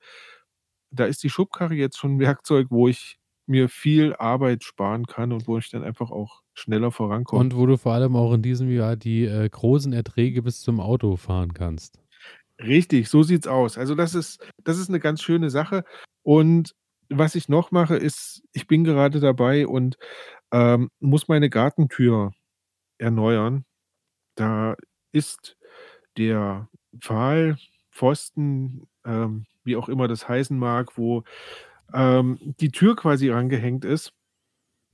da ist die Schubkarre jetzt schon 'n *laughs* Werkzeug, wo ich mir viel Arbeit sparen kann und wo ich dann einfach auch schneller vorankomme. Und wo du vor allem auch in diesem Jahr die, äh, großen Erträge bis zum Auto fahren kannst. Richtig, so sieht's aus. Also, das ist das ist 'ne ganz schöne Sache. Und was ich noch mache, ist, ich bin gerade dabei und, ähm, muss meine Gartentür erneuern. Da ist der Pfahl, Pfosten, ähm, wie auch immer das heißen mag, wo, ähm, die Tür quasi rangehängt ist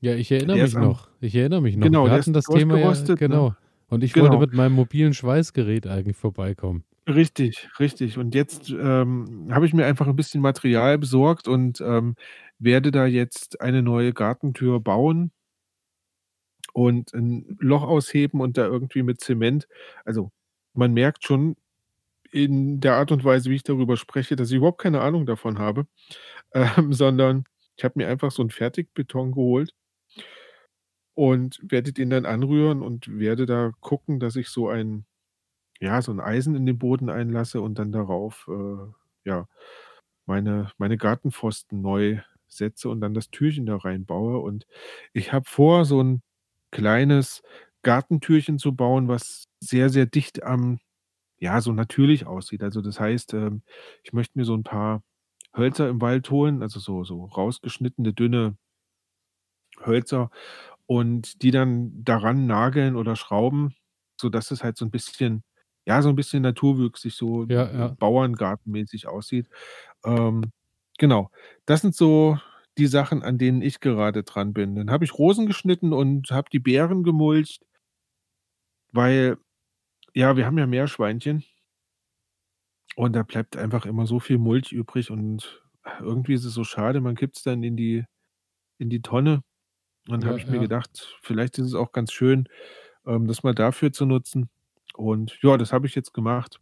Ja, ich erinnere der mich am noch. Ich erinnere mich noch. genau, Wir hatten das Thema ja ne? genau. Und ich wollte Genau. mit meinem mobilen Schweißgerät eigentlich vorbeikommen. Richtig, richtig. Und jetzt, ähm, habe ich mir einfach 'n bisschen Material besorgt und, ähm, werde da jetzt eine neue Gartentür bauen. und 'n Loch ausheben und da irgendwie mit Zement also, man merkt schon in der Art und Weise, wie ich darüber spreche, dass ich überhaupt keine Ahnung davon habe, *laughs* ähm, sondern ich habe mir einfach so 'n Fertigbeton geholt und werde den dann anrühren und werde da gucken, dass ich so ein ja, so 'n Eisen in den Boden einlasse und dann darauf, äh, ja, meine meine Gartenpfosten neu setze und dann das Türchen da reinbaue. Und ich habe vor, so 'n kleines Gartentürchen zu bauen, was sehr, sehr dicht am ja, so natürlich aussieht. Also, das heißt, ähm, ich möchte mir so 'n paar Hölzer im Wald holen, also so so rausgeschnittene, dünne Hölzer und die dann daran nageln oder schrauben, sodass es halt so 'n bisschen ja, so 'n bisschen naturwüchsig, so Ja, ja. bauerngartenmäßig aussieht. Ähm, genau. Das sind so die Sachen, an denen ich gerade dran bin. Dann habe ich Rosen geschnitten und habe die Beeren gemulcht weil ja, wir haben ja Meerschweinchen und da bleibt einfach immer so viel Mulch übrig und irgendwie ist es so schade, man kippt's dann in die in die Tonne. Und dann habe Ja, ich mir ja. gedacht, vielleicht ist es auch ganz schön, ähm, das mal dafür zu nutzen. Und ja, das habe ich jetzt gemacht.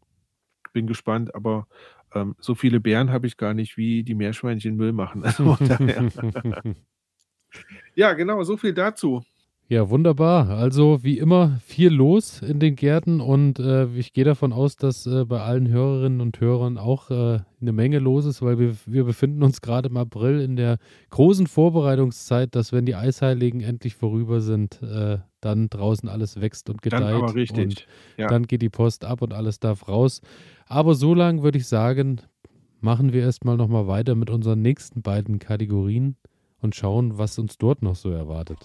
Bin gespannt, aber, ähm, so viele Beeren habe ich gar nicht, wie die Meerschweinchen Müll machen. *laughs* Also, *laughs* Ja, genau, so viel dazu. Ja, wunderbar. Also, wie immer viel los in den Gärten und, äh, ich gehe davon aus, dass, äh, bei allen Hörerinnen und Hörern auch, äh, 'ne Menge los ist, weil wir wir befinden uns grade im April in der großen Vorbereitungszeit, dass, wenn die Eisheiligen endlich vorüber sind, äh, dann draußen alles wächst und Dann aber gedeiht und richtig, ja. dann geht die Post ab und alles darf raus. Aber so lang würde ich sagen, machen wir erst mal noch mal weiter mit unseren nächsten beiden Kategorien und schauen, was uns dort noch so erwartet.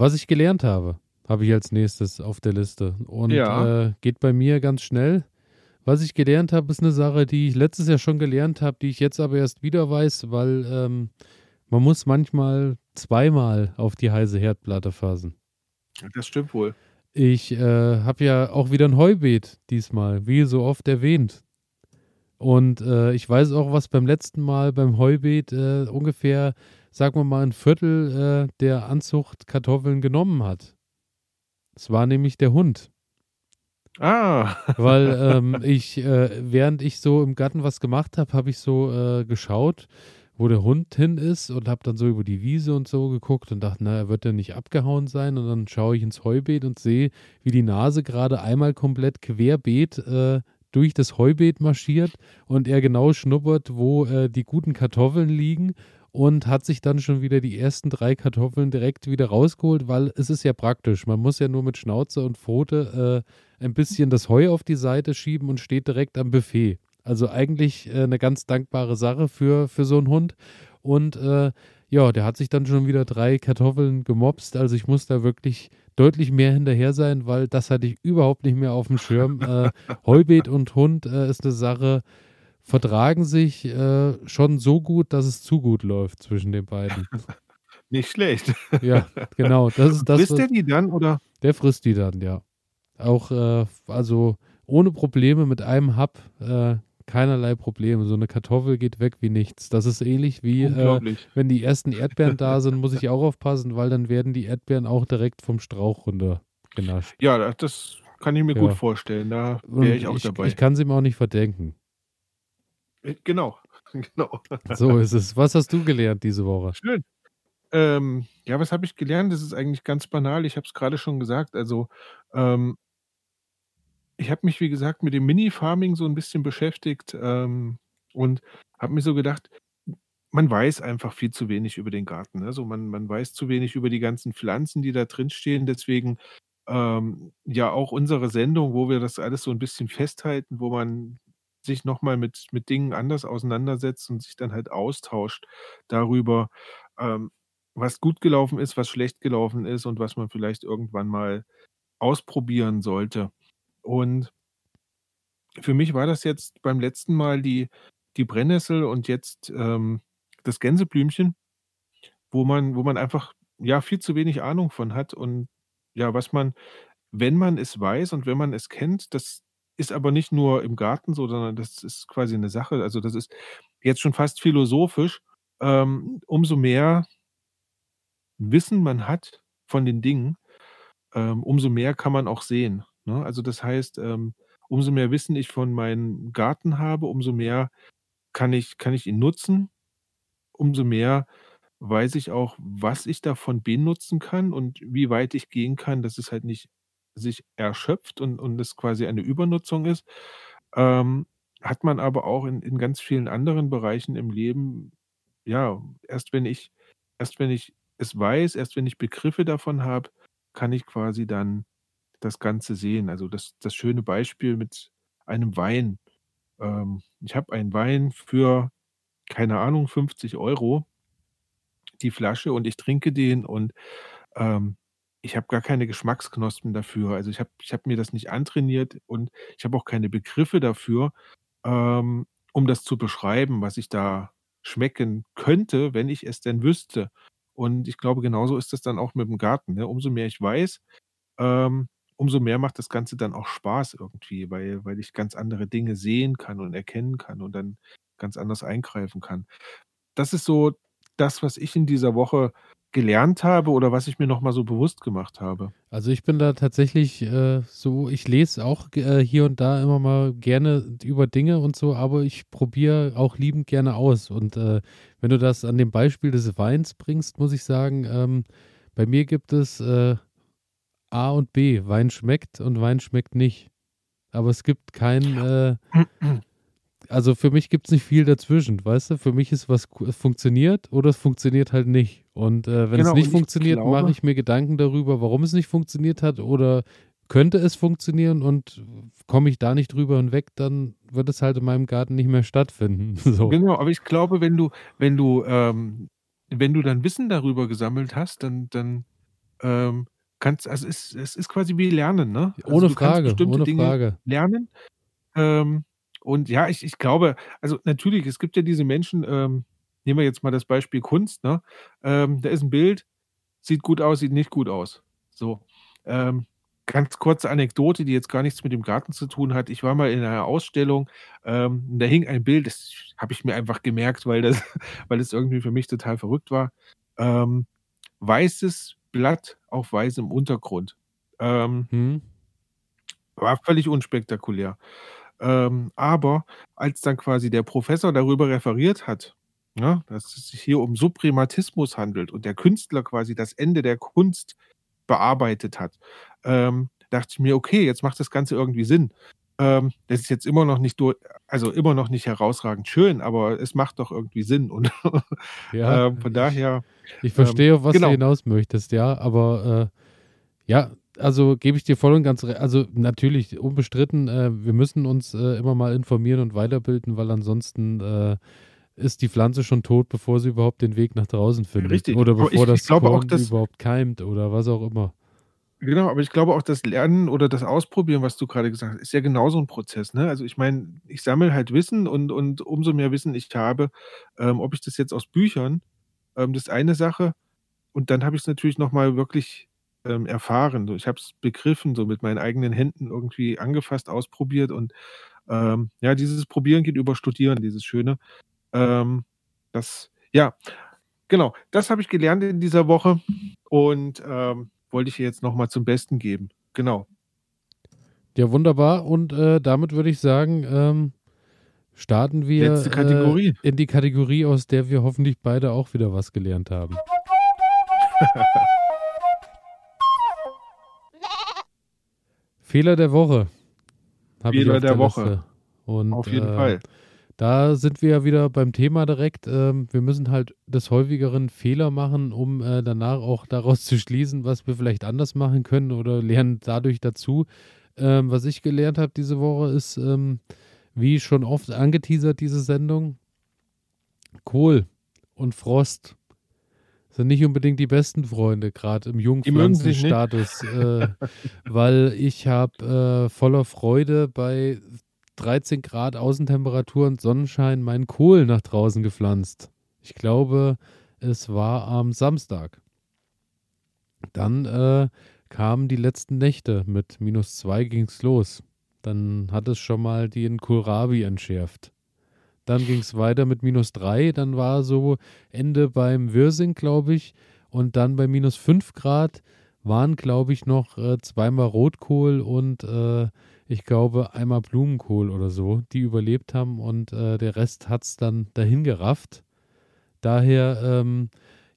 Was ich gelernt habe, habe ich als Nächstes auf der Liste und, Ja. äh, geht bei mir ganz schnell. Was ich gelernt habe, ist 'ne Sache, die ich letztes Jahr schon gelernt habe, die ich jetzt aber erst wieder weiß, weil, ähm, man muss manchmal zweimal auf die heiße Herdplatte fassen. Das stimmt wohl. Ich, äh, habe ja auch wieder 'n Heubeet diesmal, wie so oft erwähnt. Und, äh, ich weiß auch, was beim letzten Mal beim Heubeet, äh, ungefähr, sagen wir mal, 1/4, äh, der Anzucht Kartoffeln genommen hat. Es war nämlich der Hund. Ah. Weil, *laughs* ähm, ich, äh während ich so im Garten was gemacht habe, habe ich so, äh, geschaut, wo der Hund hin ist und habe dann so über die Wiese und so geguckt und dachte: „Na ja, wird der nicht abgehauen sein?“ Und dann schaue ich ins Heubeet und sehe, wie die Nase grade einmal komplett querbeet, äh, durch das Heubeet marschiert und er genau schnuppert, wo, äh, die guten Kartoffeln liegen und hat sich dann schon wieder die ersten 3 Kartoffeln direkt wieder rausgeholt, weil es ist ja praktisch. Man muss ja nur mit Schnauze und Pfote, äh, ein bisschen das Heu auf die Seite schieben und steht direkt am Buffet. Also, eigentlich, äh, 'ne ganz dankbare Sache für für so 'n Hund. Und, äh, ja, der hat sich dann schon wieder 3 Kartoffeln gemopst. Also, ich muss da wirklich deutlich mehr hinterher sein, weil das hatte ich überhaupt nicht mehr aufm Schirm. Äh, Heubeet und Hund, äh, ist 'ne Sache, vertragen sich, äh, schon so gut, dass es zu gut läuft zwischen den beiden. *laughs* Nicht schlecht. Ja, genau. Das ist *laughs* das, Frisst der die dann, oder? Der frisst die dann, ja. Auch, äh, also, ohne Probleme mit einem Happ, äh, keinerlei Probleme. So 'ne Kartoffel geht weg wie nichts. Das ist ähnlich wie, äh, wenn die ersten Erdbeeren da *laughs* sind, muss ich auch aufpassen, weil dann werden die Erdbeeren auch direkt vom Strauch runter genascht. Ja, da das kann ich mir gut Ja. vorstellen. Da wäre ich auch ich dabei. ich kann's ihm auch nicht verdenken. Äh, genau, *laughs* genau. So ist es. Was hast du gelernt diese Woche? Schön. Ähm, ja, was habe ich gelernt? Das ist eigentlich ganz banal. Ich habe es grade schon gesagt. Also, ähm ich habe mich, wie gesagt, mit dem Mini-Farming so 'n bisschen beschäftigt, ähm, und habe mir so gedacht, man weiß einfach viel zu wenig über den Garten, ne? So, man man weiß zu wenig über die ganzen Pflanzen, die da drinstehen. Deswegen, ähm, ja auch unsere Sendung, wo wir das alles so 'n bisschen festhalten, wo man sich noch mal mit mit Dingen anders auseinandersetzt und sich dann halt austauscht darüber, ähm, was gut gelaufen ist, was schlecht gelaufen ist und was man vielleicht irgendwann mal ausprobieren sollte. Und für mich war das jetzt beim letzten Mal die die Brennnessel und jetzt, ähm, das Gänseblümchen, wo man wo man einfach, ja, viel zu wenig Ahnung von hat und ja, was man wenn man es weiß und wenn man es kennt, das ist aber nicht nur im Garten so, sondern das ist quasi 'ne Sache. Also, das ist jetzt schon fast philosophisch, ähm, umso mehr Wissen man hat von den Dingen, ähm, umso mehr kann man auch sehen, ne? Also, das heißt, ähm, umso mehr Wissen ich von meinem Garten habe, umso mehr kann ich kann ich ihn nutzen, umso mehr weiß ich auch, was ich davon benutzen kann und wie weit ich gehen kann, dass es halt nicht sich erschöpft und und es quasi eine Übernutzung ist. Ähm, hat man aber auch in in ganz vielen anderen Bereichen im Leben. Ja, erst wenn ich erst wenn ich es weiß, erst wenn ich Begriffe davon habe, kann ich quasi dann das Ganze sehen. Also, das das schöne Beispiel mit einem Wein. Ähm, ich habe einen Wein für, keine Ahnung, 50 Euro die Flasche und ich trinke den und, ähm, ich habe gar keine Geschmacksknospen dafür. Also, ich habe ich habe mir das nicht antrainiert und ich habe auch keine Begriffe dafür, ähm, um das zu beschreiben, was ich da schmecken könnte, wenn ich es denn wüsste. Und ich glaube, genauso ist das dann auch mit dem Garten, ne? Umso mehr ich weiß, ähm, umso mehr macht das Ganze dann auch Spaß irgendwie, weil weil ich ganz andere Dinge sehen kann und erkennen kann und dann ganz anders eingreifen kann. Das ist so das, was ich in dieser Woche gelernt habe oder was ich mir noch mal so bewusst gemacht habe. Also, ich bin da tatsächlich, äh, so ich lese auch äh, hier und da immer mal gerne über Dinge und so, aber ich probiere auch liebend gerne aus. Und, äh, wenn du das an dem Beispiel des Weins bringst, muss ich sagen, ähm, bei mir gibt es, äh, A und B. Wein schmeckt und Wein schmeckt nicht. Aber es gibt kein, äh *clears throat* also für mich gibt es nicht viel dazwischen, weißt du? Für mich ist was es funktioniert oder es funktioniert halt nicht. Und äh, wenn genau, es nicht funktioniert, mache ich mir Gedanken darüber, warum es nicht funktioniert hat oder könnte es funktionieren und komme ich da nicht drüber hinweg, dann wird es halt in meinem Garten nicht mehr stattfinden. *laughs* So. Genau, aber ich glaube, wenn du, wenn du, ähm, wenn du dann Wissen darüber gesammelt hast, dann, dann ähm, kannst, also es, es ist quasi wie Lernen, ne? Also ohne Frage, ohne Dinge Frage. Lernen. Ähm, und ja, ich ich glaube also natürlich, es gibt ja diese Menschen, ähm nehmen wir jetzt mal das Beispiel Kunst, ne? Ähm, da ist 'n Bild, sieht gut aus, sieht nicht gut aus. So, ähm, ganz kurze Anekdote, die jetzt gar nichts mit dem Garten zu tun hat. Ich war mal in einer Ausstellung, ähm, da hing ein Bild, das habe ich mir einfach gemerkt, weil das *laughs* weil das irgendwie für mich total verrückt war. Ähm, weißes Blatt auf weißem Untergrund. Ähm Mhm. war völlig unspektakulär. Ähm, aber als dann quasi der Professor darüber referiert hat, ne, dass es sich hier um Suprematismus handelt und der Künstler quasi das Ende der Kunst bearbeitet hat, ähm, dachte ich mir: „Okay, jetzt macht das Ganze irgendwie Sinn.“ Ähm, das ist jetzt immer noch nicht dur also immer noch nicht herausragend schön, aber es macht doch irgendwie Sinn *laughs* und, Ja, ähm, von ich daher, ich ähm verstehe, auf was du genau. hinaus möchtest, ja, aber, äh, ja, also gebe ich dir voll und ganz re also natürlich unbestritten, äh, wir müssen uns, äh, immer mal informieren und weiterbilden, weil ansonsten, äh, ist die Pflanze schon tot, bevor sie überhaupt den Weg nach draußen findet Richtig. oder bevor ich ich das glaube auch, dass überhaupt keimt oder was auch immer. Genau, aber ich glaube auch, das Lernen oder das Ausprobieren, was du grade gesagt hast, ist ja genauso 'n Prozess, ne? Also, ich meine, ich sammle halt Wissen und und umso mehr Wissen ich habe, ähm, ob ich das jetzt aus Büchern ähm, das ist eine Sache und dann habe ich's natürlich noch mal wirklich, ähm, erfahren. So, ich habe es begriffen, so mit meinen eigenen Händen irgendwie angefasst, ausprobiert und, ähm, ja, dieses Probieren geht über Studieren, dieses Schöne. Ähm, das ja, genau, das habe ich gelernt in dieser Woche und, ähm, wollte ich jetzt noch mal zum Besten geben. Genau. Ja, wunderbar und, äh, damit würde ich sagen, ähm, starten wir, äh, in die Kategorie, aus der wir hoffentlich beide auch wieder was gelernt haben. *laughs* Fehler der Woche Fehler der der Woche. Und, Auf jeden äh, Fall. da sind wir ja wieder beim Thema direkt. Ähm, wir müssen halt des Häufigeren Fehler machen, um, äh, danach auch daraus *laughs* zu schließen, was wir vielleicht anders machen können oder lernen dadurch dazu. Ähm, was ich gelernt habe diese Woche ist, ähm, wie schon oft angeteasert, diese Sendung Kohl und Frost sind nicht unbedingt die besten Freunde, grad im. Jungpflanzenstatus, äh, weil ich habe, äh, voller Freude bei 13 Grad Außentemperatur und Sonnenschein meinen Kohl nach draußen gepflanzt. Ich glaube, es war am Samstag. Dann, äh, kamen die letzten Nächte. Mit -2 ging's los. Dann hat es schon mal den Kohlrabi entschärft. Dann ging es weiter mit minus 3. Dann war so Ende beim Wirsing, glaube ich. Und dann bei minus 5 Grad waren, glaube ich, noch äh, zweimal Rotkohl und äh, ich glaube einmal Blumenkohl oder so, die überlebt haben und äh, der Rest hat es dann dahin gerafft. Daher, ähm,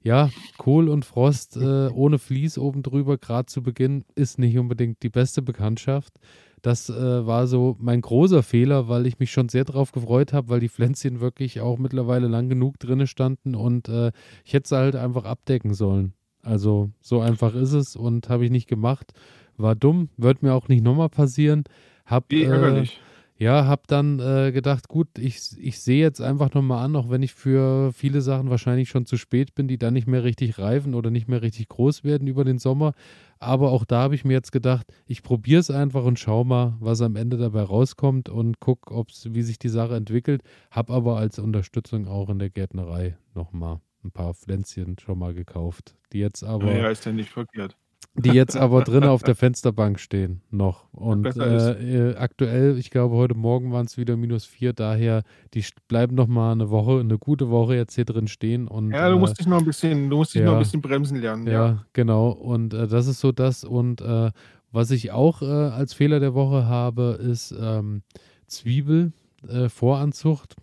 ja, Kohl und Frost äh, ohne Vlies oben drüber, gerade zu Beginn, ist nicht unbedingt die beste Bekanntschaft. Das äh, war so mein großer Fehler, weil ich mich schon sehr darauf gefreut habe, weil die Pflänzchen wirklich auch mittlerweile lang genug drinne standen und äh, ich hätte sie halt einfach abdecken sollen. Also so einfach ist es und habe ich nicht gemacht. War dumm, wird mir auch nicht nochmal passieren. Hab, Wie ärgerlich. Äh, ja, habe dann äh, gedacht, gut, ich, ich sehe jetzt einfach nochmal an, auch wenn ich für viele Sachen wahrscheinlich schon zu spät bin, die dann nicht mehr richtig reifen oder nicht mehr richtig groß werden über den Sommer. Aber auch da habe ich mir jetzt gedacht, ich probiere es einfach und schau mal, was am Ende dabei rauskommt und guck, ob's, wie sich die Sache entwickelt. Habe aber als Unterstützung auch in der Gärtnerei nochmal ein paar Pflänzchen schon mal gekauft, die jetzt aber. Naja, ist ja nicht verkehrt die jetzt aber drinnen auf der Fensterbank stehen noch. Und äh, äh, aktuell, ich glaube, heute Morgen waren es wieder minus vier, daher, die bleiben noch mal eine Woche, eine gute Woche jetzt hier drin stehen. Und, ja, du musst äh, dich noch ein bisschen, du musst dich ja, noch ein bisschen bremsen lernen. Ja, ja. genau. Und äh, das ist so das. Und äh, was ich auch äh, als Fehler der Woche habe, ist ähm, Zwiebel, Voranzucht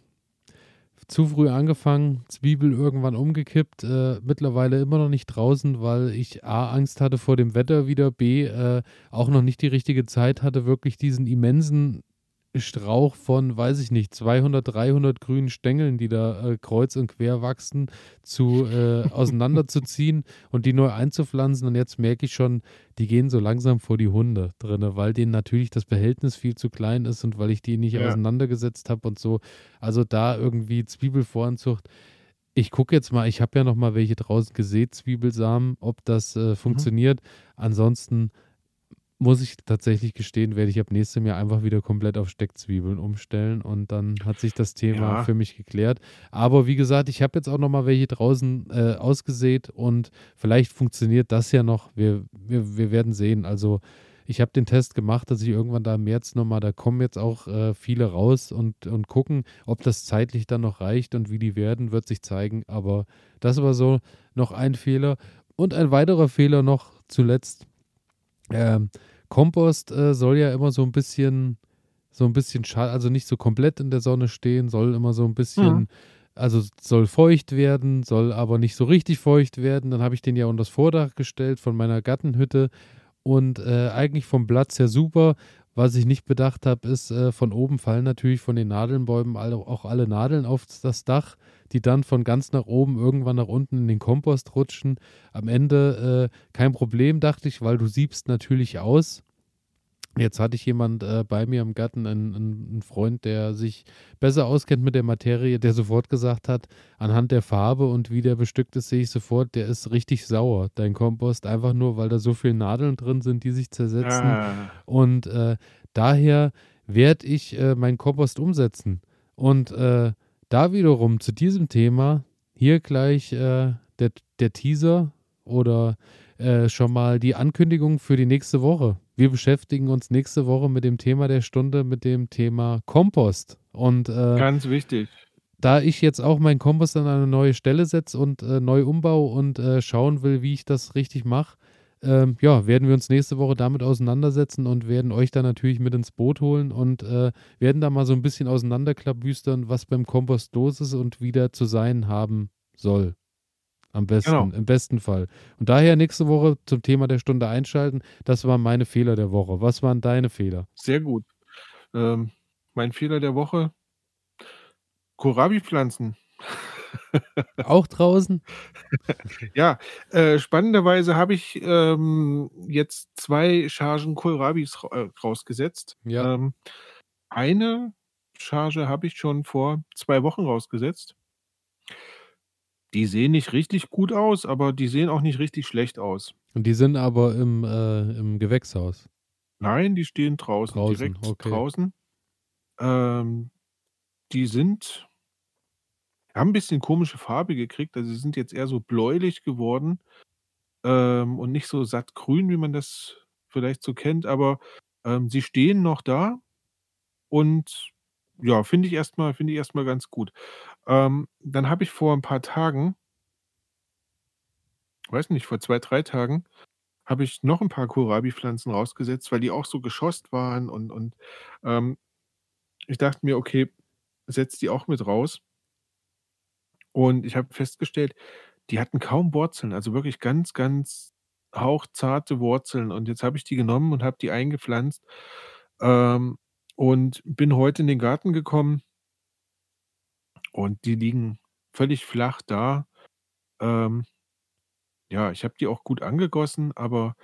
zu früh angefangen, Zwiebel irgendwann umgekippt, äh, mittlerweile immer noch nicht draußen, weil ich A, Angst hatte vor dem Wetter wieder, B, äh, auch noch nicht die richtige Zeit hatte, wirklich diesen immensen Strauch von, weiß ich nicht, 200, 300 grünen Stängeln, die da äh, kreuz und quer wachsen, zu äh, auseinanderzuziehen *laughs* und die neu einzupflanzen. Und jetzt merke ich schon, die gehen so langsam vor die Hunde drin, weil denen natürlich das Behältnis viel zu klein ist und weil ich die nicht ja. auseinandergesetzt habe und so. Also da irgendwie Zwiebelvoranzucht. Ich gucke jetzt mal, ich habe ja noch mal welche draußen gesät, Zwiebelsamen, ob das äh, mhm. funktioniert. Mhm. Ansonsten muss ich tatsächlich gestehen, werde ich ab nächstem Jahr einfach wieder komplett auf Steckzwiebeln umstellen und dann hat sich das Thema ja. für mich geklärt. Aber wie gesagt, ich habe jetzt auch noch mal welche draußen äh, ausgesät und vielleicht funktioniert das ja noch. Wir, wir, wir werden sehen. Also ich habe den Test gemacht, dass ich irgendwann da im März nochmal, da kommen jetzt auch äh, viele raus und, und gucken, ob das zeitlich dann noch reicht und wie die werden, wird sich zeigen. Aber das war so noch ein Fehler. Und ein weiterer Fehler noch zuletzt. Ähm, Kompost äh, soll ja immer so ein bisschen, so ein bisschen schal, also nicht so komplett in der Sonne stehen, soll immer so ein bisschen, mhm. also soll feucht werden, soll aber nicht so richtig feucht werden. Dann habe ich den ja unter das Vordach gestellt von meiner Gattenhütte und äh, eigentlich vom Platz her super. Was ich nicht bedacht habe, ist, äh, von oben fallen natürlich von den Nadelnbäumen alle, auch alle Nadeln auf das Dach die dann von ganz nach oben irgendwann nach unten in den Kompost rutschen. Am Ende äh, kein Problem, dachte ich, weil du siebst natürlich aus. Jetzt hatte ich jemand äh, bei mir im Garten, einen, Freund, der sich besser auskennt mit der Materie, der sofort gesagt hat, anhand der Farbe und wie der bestückt ist, sehe ich sofort, der ist richtig sauer, dein Kompost, einfach nur, weil da so viele Nadeln drin sind, die sich zersetzen. Ah. Und äh, daher werde ich äh, meinen Kompost umsetzen. Und äh, da wiederum zu diesem Thema hier gleich äh, der, der Teaser oder äh, schon mal die Ankündigung für die nächste Woche. Wir beschäftigen uns nächste Woche mit dem Thema der Stunde, mit dem Thema Kompost. Und äh, ganz wichtig. Da ich jetzt auch meinen Kompost an eine neue Stelle setze und äh, neu umbau und äh, schauen will, wie ich das richtig mache, ähm, ja, werden wir uns nächste Woche damit auseinandersetzen und werden euch dann natürlich mit ins Boot holen und äh, werden da mal so ein bisschen auseinanderklabüstern, was beim Kompost los ist und wie der zu sein haben soll. Am besten, genau. im besten Fall. Und daher nächste Woche zum Thema der Stunde einschalten. Das waren meine Fehler der Woche. Was waren deine Fehler? Sehr gut. Ähm, mein Fehler der Woche: Kohlrabi-Pflanzen. *laughs* Auch draußen? Ja, äh, spannenderweise habe ich ähm, jetzt zwei Chargen Kohlrabis äh, rausgesetzt. Ja. Ähm, eine Charge habe ich schon vor zwei Wochen rausgesetzt. Die sehen nicht richtig gut aus, aber die sehen auch nicht richtig schlecht aus. Und die sind aber im, äh, im Gewächshaus? Nein, die stehen draußen, draußen direkt okay. draußen. Ähm, die sind haben ein bisschen komische Farbe gekriegt. Also, sie sind jetzt eher so bläulich geworden, ähm, und nicht so sattgrün, wie man das vielleicht so kennt, aber, ähm, sie stehen noch da und ja, finde ich erstmal finde ich erst ganz gut. Ähm, dann habe ich vor ein paar Tagen weiß nicht, vor 2, 3 Tagen habe ich noch ein paar Kohlrabi-Pflanzen rausgesetzt, weil die auch so geschosst waren und und, ähm, ich dachte mir: „Okay, setz die auch mit raus.“ Und ich habe festgestellt, die hatten kaum Wurzeln, also wirklich ganz, ganz hauchzarte Wurzeln. Und jetzt habe ich die genommen und habe die eingepflanzt, ähm, und bin heute in den Garten gekommen und die liegen völlig flach da. Ähm, ja, ich habe die auch gut angegossen, aber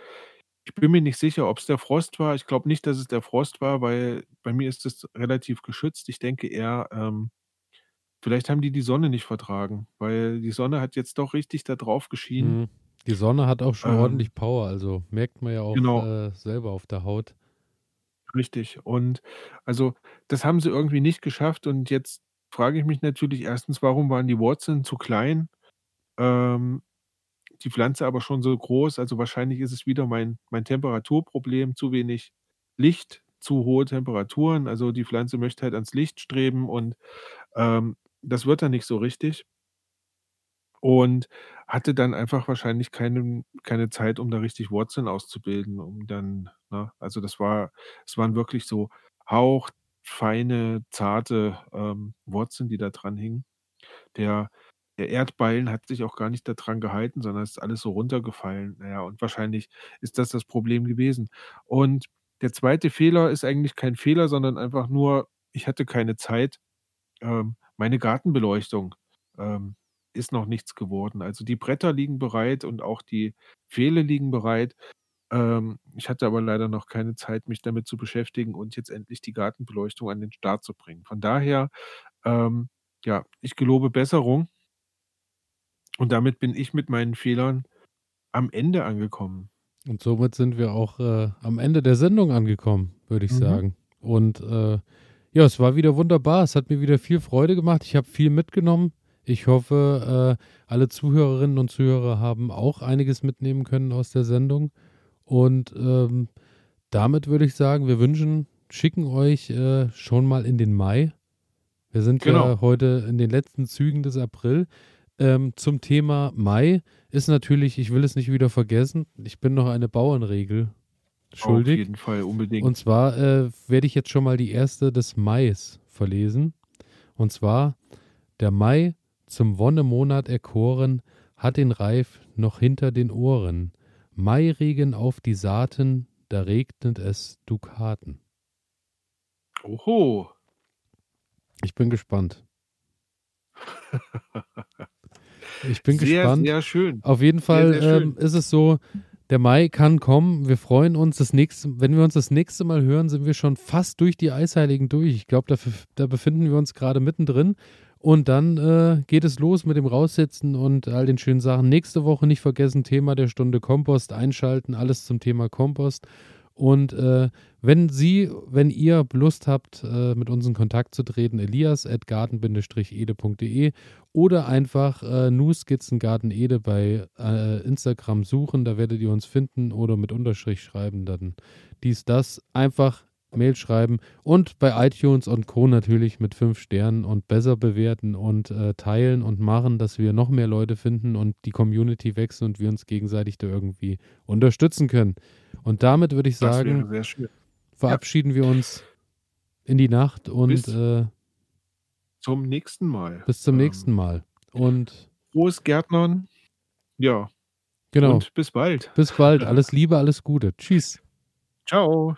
ich bin mir nicht sicher, ob's der Frost war. Ich glaube nicht, dass es der Frost war, weil bei mir ist es relativ geschützt. Ich denke eher, ähm, vielleicht haben die die Sonne nicht vertragen, weil die Sonne hat jetzt doch richtig da drauf geschienen. Mhm. Die Sonne hat auch schon Ähm ordentlich Power, also merkt man ja auch, Genau. äh, selber auf der Haut. Richtig. Und also, das haben sie irgendwie nicht geschafft und jetzt frage ich mich natürlich erstens, warum waren die Wurzeln zu klein? Ähm, die Pflanze aber schon so groß, also wahrscheinlich ist es wieder mein mein Temperaturproblem, zu wenig Licht, zu hohe Temperaturen. Also, die Pflanze möchte halt ans Licht streben und, ähm, das wird dann nicht so richtig. Und hatte dann einfach wahrscheinlich keinen keine Zeit, um da richtig Wurzeln auszubilden, um dann ne? Also, das war es waren wirklich so hauchfeine, zarte, ähm, Wurzeln, die da dran hingen. Der der Erdballen hat sich auch gar nicht da dran gehalten, sondern ist alles so runtergefallen. Na ja, und wahrscheinlich ist das das Problem gewesen. Und der zweite Fehler ist eigentlich kein Fehler, sondern einfach nur, ich hatte keine Zeit. Ähm, meine Gartenbeleuchtung, ähm, ist noch nichts geworden. Also, die Bretter liegen bereit und auch die Pfähle liegen bereit. Ähm, ich hatte aber leider noch keine Zeit, mich damit zu beschäftigen und jetzt endlich die Gartenbeleuchtung an den Start zu bringen. Von daher, ähm, ja, ich gelobe Besserung. Und damit bin ich mit meinen Fehlern am Ende angekommen. Und somit sind wir auch, äh, am Ende der Sendung angekommen, würde ich Mhm. sagen. Und, äh, ja, es war wieder wunderbar. Es hat mir wieder viel Freude gemacht. Ich habe viel mitgenommen. Ich hoffe, äh, alle Zuhörerinnen und Zuhörer haben auch einiges mitnehmen können aus der Sendung. Und, ähm, damit würde ich sagen, wir wünschen schicken euch, äh, schon mal in den Mai. Wir sind Genau. ja heute in den letzten Zügen des April. Ähm, zum Thema Mai ist natürlich ich will es nicht wieder vergessen, ich bin noch eine Bauernregel Auf schuldig. jeden Fall, unbedingt. Und zwar, äh, werde ich jetzt schon mal die erste des Mais verlesen. Und zwar: „Der Mai, zum Wonnemonat erkoren, hat den Reif noch hinter den Ohren. Mairegen auf die Saaten, da regnet es Dukaten.“ Oho. Ich bin gespannt. *laughs* Ich bin Sehr, gespannt. sehr schön. Auf jeden Sehr, Fall, sehr schön. ähm, ist es so, der Mai kann kommen. Wir freuen uns. Das nächste wenn wir uns das nächste Mal hören, sind wir schon fast durch die Eisheiligen durch. Ich glaube, da da befinden wir uns grade mittendrin. Und dann, äh, geht es los mit dem Raussitzen und all den schönen Sachen. Nächste Woche nicht vergessen, Thema der Stunde Kompost einschalten, alles zum Thema Kompost. Und, äh, wenn Sie wenn ihr Lust habt, äh, mit uns in Kontakt zu treten, elias@garten-ede.de oder einfach, äh, Skizzengarten-Ede bei, äh, Instagram suchen, da werdet ihr uns finden oder mit Unterstrich schreiben, dann dies, das. Einfach Mail schreiben und bei iTunes und Co. natürlich mit 5 Sternen und besser bewerten und, äh, teilen und machen, dass wir noch mehr Leute finden und die Community wächst und wir uns gegenseitig da irgendwie unterstützen können. Und damit würde ich sagen schön. Ja. verabschieden wir uns in die Nacht und, Bis äh zum nächsten Mal. bis zum Ähm nächsten Mal. Und frohes Gärtnern. Ja. Genau. Und bis bald. Bis bald. *laughs* Alles Liebe, alles Gute. Tschüss. Tschau.